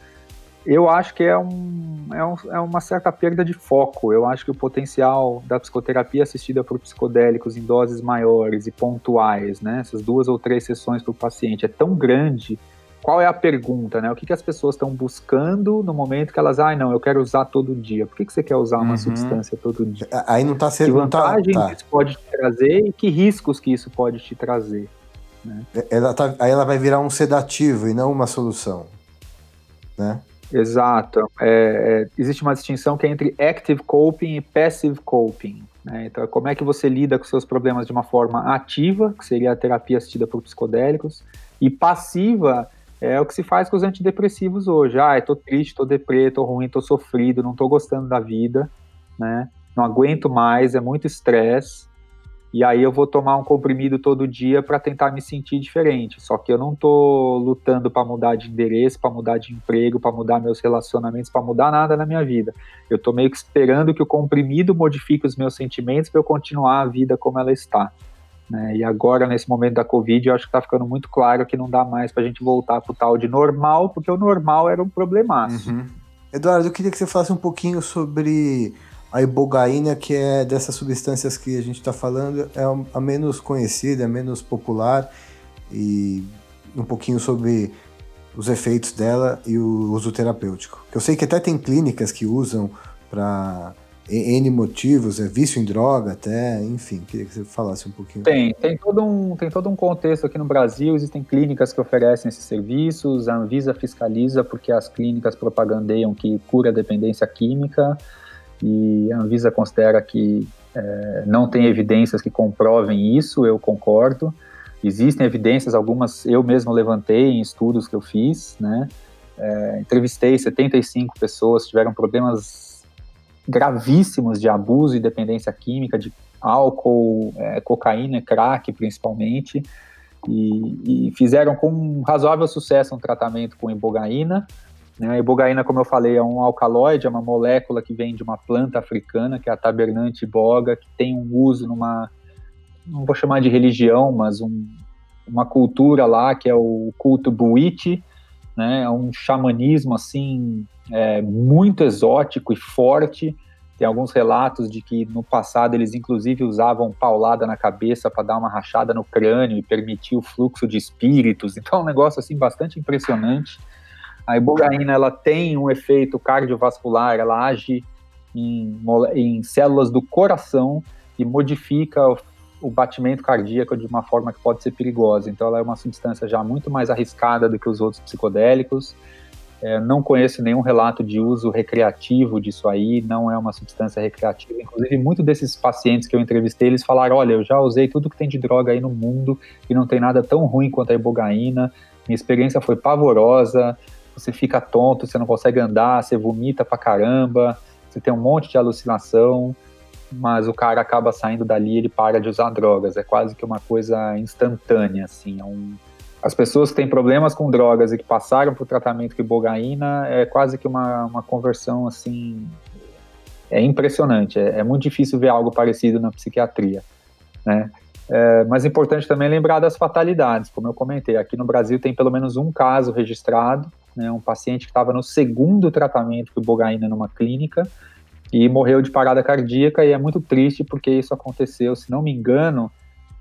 eu acho que é, um, é, um, é, uma certa perda de foco. Eu acho que o potencial da psicoterapia assistida por psicodélicos em doses maiores e pontuais, né, essas duas ou três sessões para o paciente, é tão grande. Qual é a pergunta, né? O que, que as pessoas estão buscando no momento que elas, ah, não, eu quero usar todo dia. Por que, que você quer usar uma uhum. substância todo dia? Aí não está sendo. Que vantagem tá, tá. isso pode te trazer e que riscos que isso pode te trazer? Né? Ela tá, aí ela vai virar um sedativo e não uma solução, né? Exato. É, é, existe uma distinção que é entre active coping e passive coping. Né? Então, como é que você lida com seus problemas de uma forma ativa, que seria a terapia assistida por psicodélicos, e passiva é o que se faz com os antidepressivos hoje. Ah, eu tô triste, tô deprê, tô ruim, tô sofrido, não tô gostando da vida, né? Não aguento mais, é muito estresse e aí eu vou tomar um comprimido todo dia para tentar me sentir diferente. Só que eu não tô lutando para mudar de endereço, para mudar de emprego, para mudar meus relacionamentos, para mudar nada na minha vida. Eu tô meio que esperando que o comprimido modifique os meus sentimentos para eu continuar a vida como ela está. Né? E agora, nesse momento da Covid, eu acho que está ficando muito claro que não dá mais para a gente voltar para o tal de normal, porque o normal era um problemaço. Uhum. Eduardo, eu queria que você falasse um pouquinho sobre a ibogaína, que é dessas substâncias que a gente está falando, é a menos conhecida, a menos popular e um pouquinho sobre os efeitos dela e o uso terapêutico. Eu sei que até tem clínicas que usam para N motivos, é vício em droga até, enfim, queria que você falasse um pouquinho. Tem, tem todo um, tem todo um contexto aqui no Brasil, existem clínicas que oferecem esses serviços, a Anvisa fiscaliza porque as clínicas propagandeiam que cura dependência química e a Anvisa considera que é, não tem evidências que comprovem isso, eu concordo. Existem evidências, algumas eu mesmo levantei em estudos que eu fiz, né? É, entrevistei 75 pessoas tiveram problemas gravíssimos de abuso e dependência química, de álcool, é, cocaína, crack principalmente, e, e, fizeram com razoável sucesso um tratamento com ibogaína. Né? A ibogaína, como eu falei, é um alcaloide, é uma molécula que vem de uma planta africana, que é a tabernante boga, que tem um uso numa não vou chamar de religião, mas um, uma cultura lá que é o culto Buiti, né? É um xamanismo assim é, muito exótico e forte. Tem alguns relatos de que no passado eles inclusive usavam paulada na cabeça para dar uma rachada no crânio e permitir o fluxo de espíritos. Então é um negócio assim bastante impressionante. A ibogaína ela tem um efeito cardiovascular, ela age em, em células do coração e modifica o batimento cardíaco de uma forma que pode ser perigosa. Então, ela é uma substância já muito mais arriscada do que os outros psicodélicos. É, não conheço nenhum relato de uso recreativo disso aí, não é uma substância recreativa. Inclusive, muitos desses pacientes que eu entrevistei, eles falaram: olha, eu já usei tudo que tem de droga aí no mundo e não tem nada tão ruim quanto a ibogaína. Minha experiência foi pavorosa. Você fica tonto, você não consegue andar, você vomita pra caramba, você tem um monte de alucinação mas o cara acaba saindo dali ele para de usar drogas. É quase que uma coisa instantânea, assim. É um... As pessoas que têm problemas com drogas e que passaram por tratamento com ibogaína é quase que uma, uma conversão, assim... É impressionante. É, é muito difícil ver algo parecido na psiquiatria, né? É, mas é importante também lembrar das fatalidades, como eu comentei. Aqui no Brasil tem pelo menos um caso registrado, né, um paciente que estava no segundo tratamento com ibogaína numa clínica, e morreu de parada cardíaca e é muito triste porque isso aconteceu, se não me engano,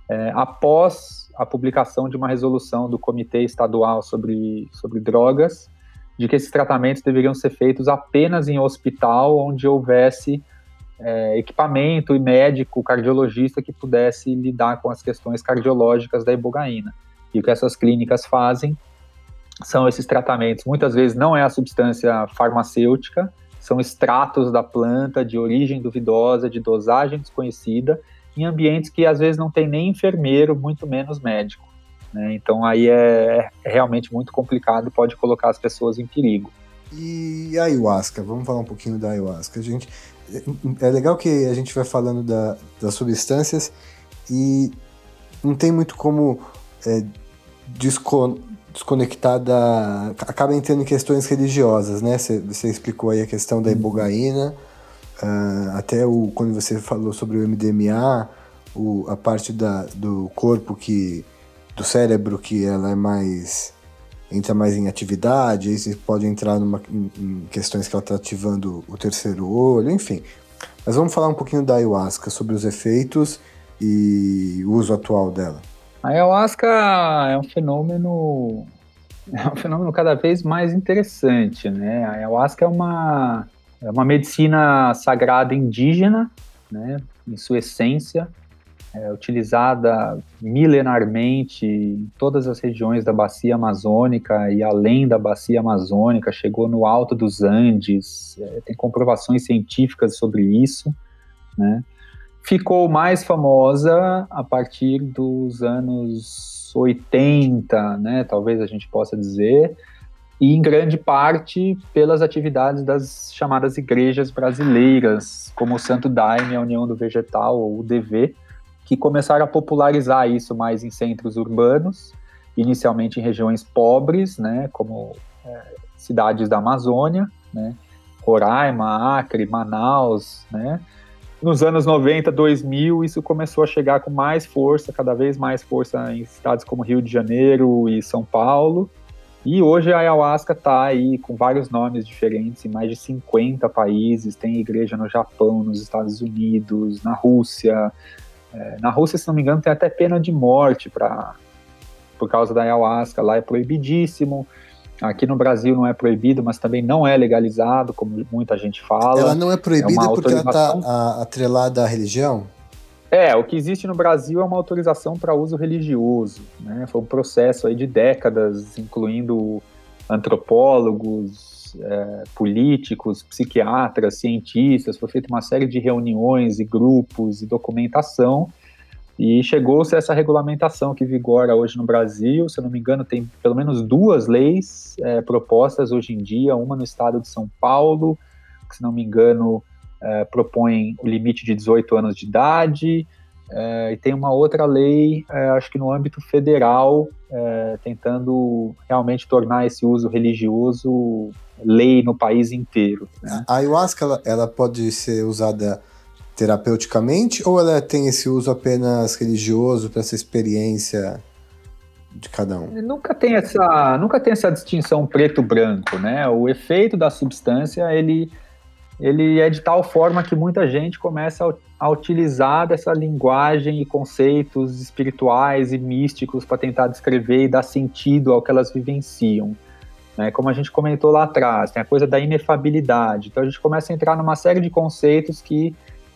é, após a publicação de uma resolução do Comitê Estadual sobre, sobre Drogas, de que esses tratamentos deveriam ser feitos apenas em hospital onde houvesse é, equipamento e médico, cardiologista que pudesse lidar com as questões cardiológicas da ibogaína. E o que essas clínicas fazem são esses tratamentos. Muitas vezes não é a substância farmacêutica, são extratos da planta de origem duvidosa, de dosagem desconhecida, em ambientes que às vezes não tem nem enfermeiro, muito menos médico. Né? Então aí é, é realmente muito complicado e pode colocar as pessoas em perigo. E a ayahuasca, vamos falar um pouquinho da ayahuasca. Gente, é legal que a gente vai falando da, das substâncias e não tem muito como é, descon desconectada, acaba entrando em questões religiosas, né? Você explicou aí a questão da ibogaína, uh, até o, quando você falou sobre o MDMA, o, a parte da, do corpo que do cérebro que ela é mais entra mais em atividade, aí você pode entrar numa, em, em questões que ela está ativando o terceiro olho, enfim. Mas vamos falar um pouquinho da ayahuasca, sobre os efeitos e o uso atual dela. A ayahuasca é um fenômeno é um fenômeno cada vez mais interessante, né? A ayahuasca é uma é uma medicina sagrada indígena, né? Em sua essência, é utilizada milenarmente em todas as regiões da bacia amazônica e além da bacia amazônica, chegou no alto dos Andes, é, tem comprovações científicas sobre isso, né? Ficou mais famosa a partir dos anos 80, né, talvez a gente possa dizer, e em grande parte pelas atividades das chamadas igrejas brasileiras, como o Santo Daime, a União do Vegetal, ou UDV, que começaram a popularizar isso mais em centros urbanos, inicialmente em regiões pobres, né, como é, cidades da Amazônia, né, Roraima, Acre, Manaus, né, nos anos 90, 2000, isso começou a chegar com mais força, cada vez mais força em cidades como Rio de Janeiro e São Paulo. E hoje a ayahuasca está aí com vários nomes diferentes em mais de 50 países. Tem igreja no Japão, nos Estados Unidos, na Rússia. É, na Rússia, se não me engano, tem até pena de morte pra, por causa da ayahuasca. Lá é proibidíssimo. Aqui no Brasil não é proibido, mas também não é legalizado, como muita gente fala. Ela não é proibida é porque ela está atrelada à religião? É, o que existe no Brasil é uma autorização para uso religioso. Né? Foi um processo aí de décadas, incluindo antropólogos, é, políticos, psiquiatras, cientistas. Foi feita uma série de reuniões e grupos e documentação e chegou-se a essa regulamentação que vigora hoje no Brasil. Se eu não me engano, tem pelo menos duas leis é, propostas hoje em dia: uma no estado de São Paulo, que, se não me engano, é, propõe o limite de 18 anos de idade. É, e tem uma outra lei, é, acho que no âmbito federal, é, tentando realmente tornar esse uso religioso lei no país inteiro. Né? A ayahuasca ela, ela pode ser usada terapeuticamente ou ela tem esse uso apenas religioso para essa experiência de cada um? Nunca tem essa, nunca tem essa distinção preto-branco, né? O efeito da substância ele, ele é de tal forma que muita gente começa a, a utilizar dessa linguagem e conceitos espirituais e místicos para tentar descrever e dar sentido ao que elas vivenciam. Né? Como a gente comentou lá atrás, tem a coisa da inefabilidade. Então a gente começa a entrar numa série de conceitos que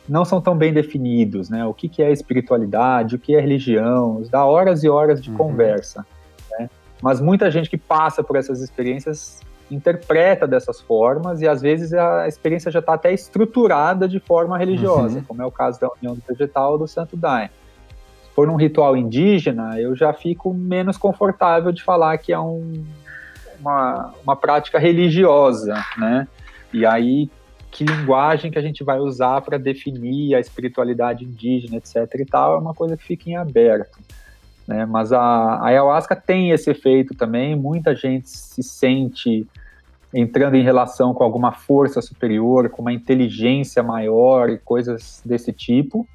não são tão bem definidos, né? O que, que é espiritualidade, o que é religião, dá horas e horas de uhum. conversa. Né? Mas muita gente que passa por essas experiências interpreta dessas formas e às vezes a experiência já está até estruturada de forma religiosa, uhum. como é o caso da União do Vegetal do Santo Daime. Se for num ritual indígena, eu já fico menos confortável de falar que é um, uma, uma prática religiosa, né? E aí que linguagem que a gente vai usar para definir a espiritualidade indígena, etc. e tal, é uma coisa que fica em aberto. Né? Mas a, a ayahuasca tem esse efeito também, muita gente se sente entrando em relação com alguma força superior, com uma inteligência maior e coisas desse tipo,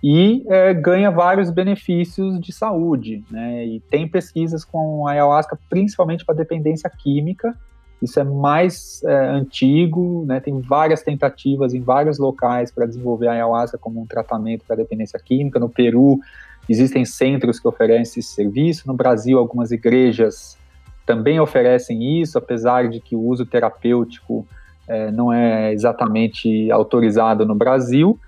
e é, ganha vários benefícios de saúde. Né? E tem pesquisas com ayahuasca, principalmente para dependência química, isso é mais é, antigo, né? tem várias tentativas em vários locais para desenvolver a ayahuasca como um tratamento para dependência química. No Peru, existem centros que oferecem esse serviço. No Brasil, algumas igrejas também oferecem isso, apesar de que o uso terapêutico é, não é exatamente autorizado no Brasil.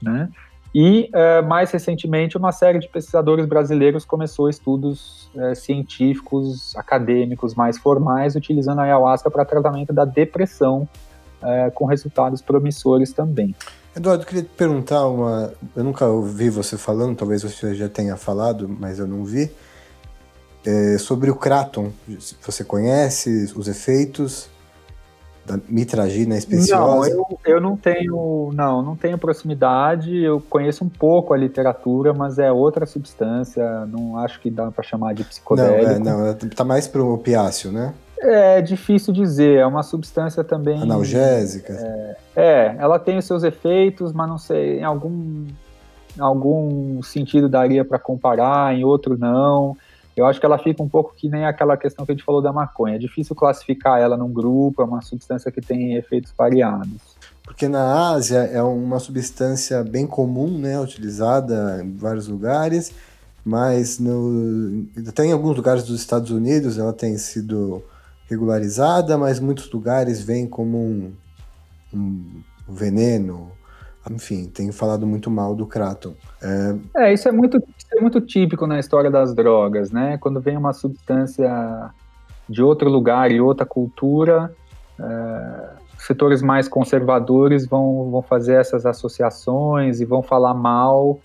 Né? E, é, mais recentemente, uma série de pesquisadores brasileiros começou estudos é, científicos, acadêmicos mais formais, utilizando a ayahuasca para tratamento da depressão, é, com resultados promissores também. Eduardo, eu queria te perguntar uma. Eu nunca ouvi você falando, talvez você já tenha falado, mas eu não vi. É, sobre o Kraton. Você conhece os efeitos? Da mitragina especiosa? Não, eu, eu não tenho, não, não tenho proximidade. Eu conheço um pouco a literatura, mas é outra substância. Não acho que dá para chamar de psicodélico. Não, é, não, tá mais pro opiáceo, né? É difícil dizer. É uma substância também analgésica. É, é ela tem os seus efeitos, mas não sei, em algum em algum sentido daria para comparar, em outro não eu acho que ela fica um pouco que nem aquela questão que a gente falou da maconha. É difícil classificar ela num grupo, é uma substância que tem efeitos variados. Porque na Ásia é uma substância bem comum, né, utilizada em vários lugares, mas no, até em alguns lugares dos Estados Unidos ela tem sido regularizada, mas muitos lugares vem como um, um veneno, enfim, tem falado muito mal do Kratom. É... é, isso é muito, isso é muito típico na história das drogas, né? Quando vem uma substância de outro lugar e outra cultura, é, setores mais conservadores vão, vão fazer essas associações e vão falar mal,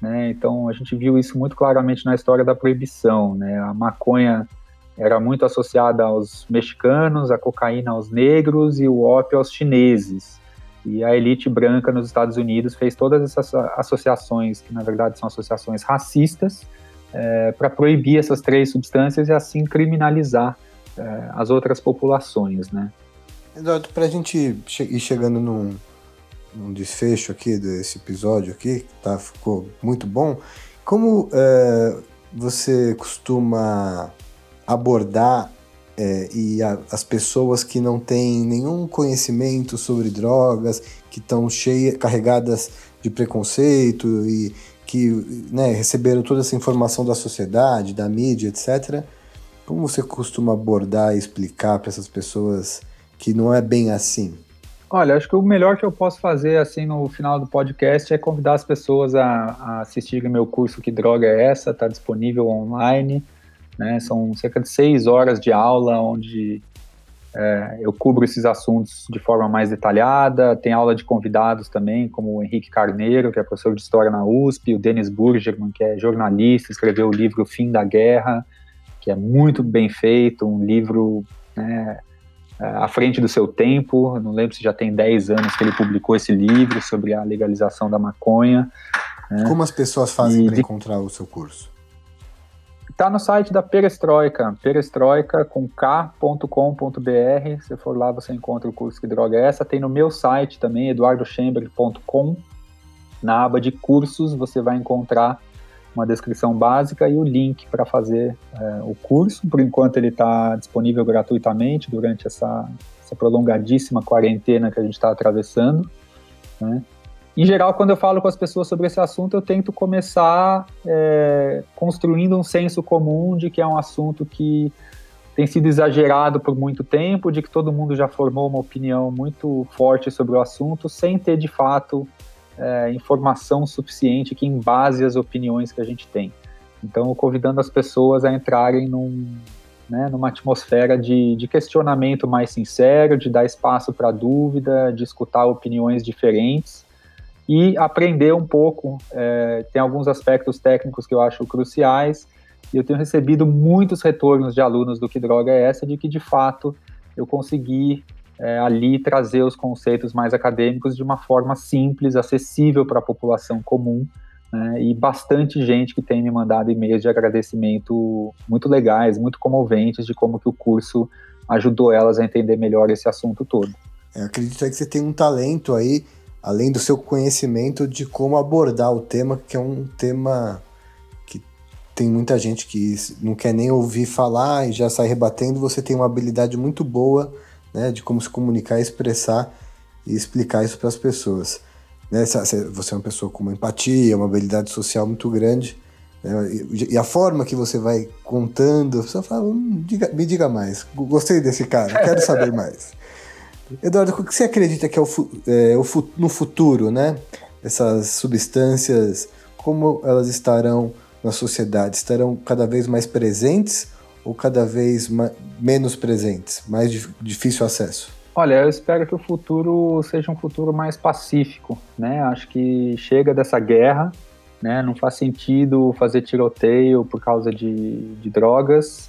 né? Então a gente viu isso muito claramente na história da proibição, né? A maconha era muito associada aos mexicanos, a cocaína aos negros e o ópio aos chineses. E a elite branca nos Estados Unidos fez todas essas associações, que na verdade são associações racistas, é, para proibir essas três substâncias e assim criminalizar é, as outras populações, né? Eduardo, para a gente ir chegando num, num, desfecho aqui desse episódio aqui, tá, ficou muito bom, como é, você costuma abordar é, e a, as pessoas que não têm nenhum conhecimento sobre drogas, que estão cheias, carregadas de preconceito e que né, receberam toda essa informação da sociedade, da mídia, etc. Como você costuma abordar e explicar para essas pessoas que não é bem assim? Olha, acho que o melhor que eu posso fazer assim no final do podcast é convidar as pessoas a, a assistirem meu curso Que Droga é Essa? Está disponível online. Né? São cerca de seis horas de aula onde é, eu cubro esses assuntos de forma mais detalhada. Tem aula de convidados também, como o Henrique Carneiro, que é professor de História na USP, o Denis Burgerman, que é jornalista, escreveu o livro Fim da Guerra, que é muito bem feito, um livro né, é, à frente do seu tempo. Não lembro se já tem 10 anos que ele publicou esse livro sobre a legalização da maconha. Né? Como as pessoas fazem para encontrar o seu curso? Está no site da Perestroika, perestroika com k.com.br. Se for lá, você encontra o curso Que Droga é Essa. Tem no meu site também, eduardoschemberg.com. Na aba de cursos, você vai encontrar uma descrição básica e o link para fazer é, o curso. Por enquanto ele está disponível gratuitamente durante essa, essa, prolongadíssima quarentena que a gente está atravessando. Né? Em geral, quando eu falo com as pessoas sobre esse assunto, eu tento começar é, construindo um senso comum de que é um assunto que tem sido exagerado por muito tempo, de que todo mundo já formou uma opinião muito forte sobre o assunto, sem ter de fato é, informação suficiente que embase as opiniões que a gente tem. Então, convidando as pessoas a entrarem num, né, numa atmosfera de, de, questionamento mais sincero, de dar espaço para dúvida, de escutar opiniões diferentes e aprender um pouco. É, tem alguns aspectos técnicos que eu acho cruciais e eu tenho recebido muitos retornos de alunos do Que Droga é Essa, de que de fato eu consegui é, ali trazer os conceitos mais acadêmicos de uma forma simples, acessível para a população comum, né, e bastante gente que tem me mandado e-mails de agradecimento muito legais, muito comoventes de como que o curso ajudou elas a entender melhor esse assunto todo. Eu acredito que você tem um talento aí, além do seu conhecimento de como abordar o tema, que é um tema que tem muita gente que não quer nem ouvir falar e já sai rebatendo, você tem uma habilidade muito boa né, de como se comunicar, expressar e explicar isso para as pessoas. Né? Você é uma pessoa com uma empatia, uma habilidade social muito grande, né? e a forma que você vai contando, você fala, hum, diga, me diga mais, gostei desse cara, quero saber mais. Eduardo, o que você acredita que é, o, é o, no futuro, né? Essas substâncias, como elas estarão na sociedade? Estarão cada vez mais presentes ou cada vez menos presentes, mais difícil acesso? Olha, eu espero que o futuro seja um futuro mais pacífico, né? Acho que chega dessa guerra, né? Não faz sentido fazer tiroteio por causa de, de drogas.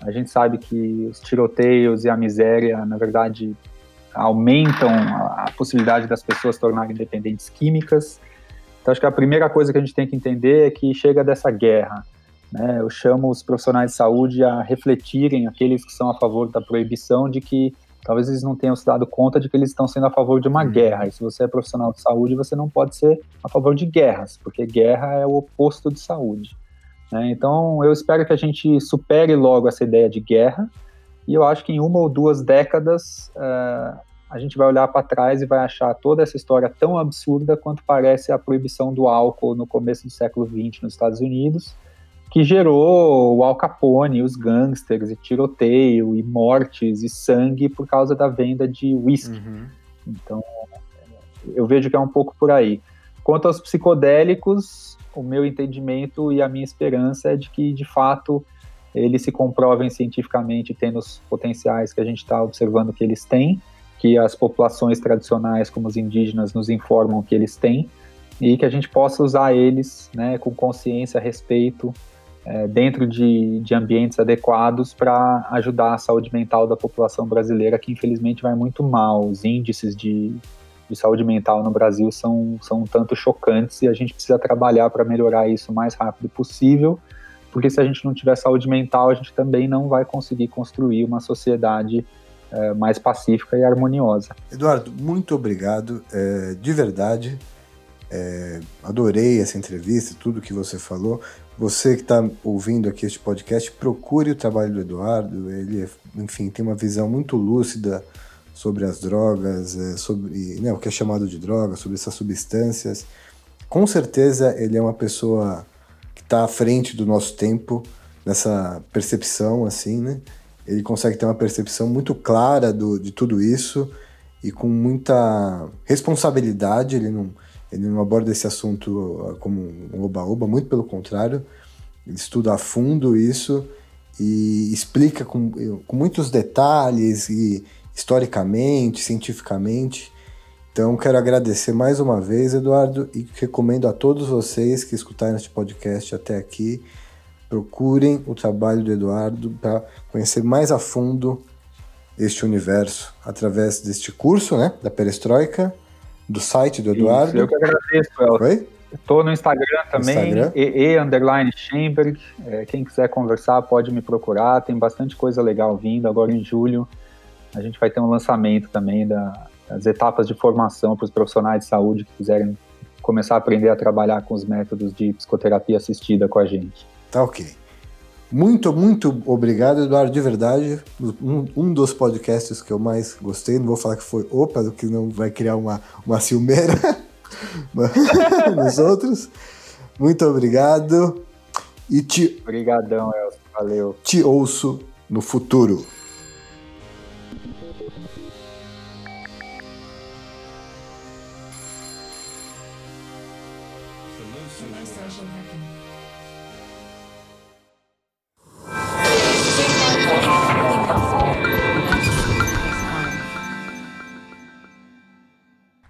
A gente sabe que os tiroteios e a miséria, na verdade, aumentam a, a possibilidade das pessoas se tornarem dependentes químicas. Então, acho que a primeira coisa que a gente tem que entender é que chega dessa guerra. Né? Eu chamo os profissionais de saúde a refletirem, aqueles que são a favor da proibição, de que talvez eles não tenham se dado conta de que eles estão sendo a favor de uma uhum. guerra. E se você é profissional de saúde, você não pode ser a favor de guerras, porque guerra é o oposto de saúde. Né? Então, eu espero que a gente supere logo essa ideia de guerra, e eu acho que em uma ou duas décadas uh, a gente vai olhar para trás e vai achar toda essa história tão absurda quanto parece a proibição do álcool no começo do século XX nos Estados Unidos, que gerou o Al Capone, os gangsters, e tiroteio, e mortes, e sangue por causa da venda de whisky. Uhum. Então, eu vejo que é um pouco por aí. Quanto aos psicodélicos, o meu entendimento e a minha esperança é de que, de fato, eles se comprovem cientificamente tendo os potenciais que a gente está observando que eles têm, que as populações tradicionais, como os indígenas, nos informam que eles têm, e que a gente possa usar eles né, com consciência, respeito é, dentro de, de ambientes adequados para ajudar a saúde mental da população brasileira, que infelizmente vai muito mal. Os índices de, de saúde mental no Brasil são, são um tanto chocantes e a gente precisa trabalhar para melhorar isso o mais rápido possível, porque se a gente não tiver saúde mental, a gente também não vai conseguir construir uma sociedade é, mais pacífica e harmoniosa. Eduardo, muito obrigado, é, de verdade. É, adorei essa entrevista, tudo que você falou. Você que está ouvindo aqui este podcast, procure o trabalho do Eduardo. Ele, enfim, tem uma visão muito lúcida sobre as drogas, é, sobre né, o que é chamado de droga, sobre essas substâncias. Com certeza ele é uma pessoa está à frente do nosso tempo nessa percepção, assim, né? Ele consegue ter uma percepção muito clara do, de tudo isso e com muita responsabilidade. Ele não, ele não aborda esse assunto como um oba-oba, muito pelo contrário. Ele estuda a fundo isso e explica com, com muitos detalhes e historicamente, cientificamente. Então, quero agradecer mais uma vez, Eduardo, e recomendo a todos vocês que escutaram este podcast até aqui, procurem o trabalho do Eduardo para conhecer mais a fundo este universo através deste curso, né, da Perestroika, do site do Eduardo. Isso, eu que agradeço, Elton. Oi? Estou no Instagram também, Instagram. E, underline Chamberg. É, quem quiser conversar pode me procurar. Tem bastante coisa legal vindo. Agora em julho a gente vai ter um lançamento também da, das etapas de formação para os profissionais de saúde que quiserem começar a aprender a trabalhar com os métodos de psicoterapia assistida com a gente. Tá ok. Muito, muito obrigado, Eduardo, de verdade. Um, um, dos podcasts que eu mais gostei, não vou falar que foi opa, que não vai criar uma, uma ciumeira nos outros. Muito obrigado. E te. Obrigadão, Elcio. Valeu. Te ouço no futuro.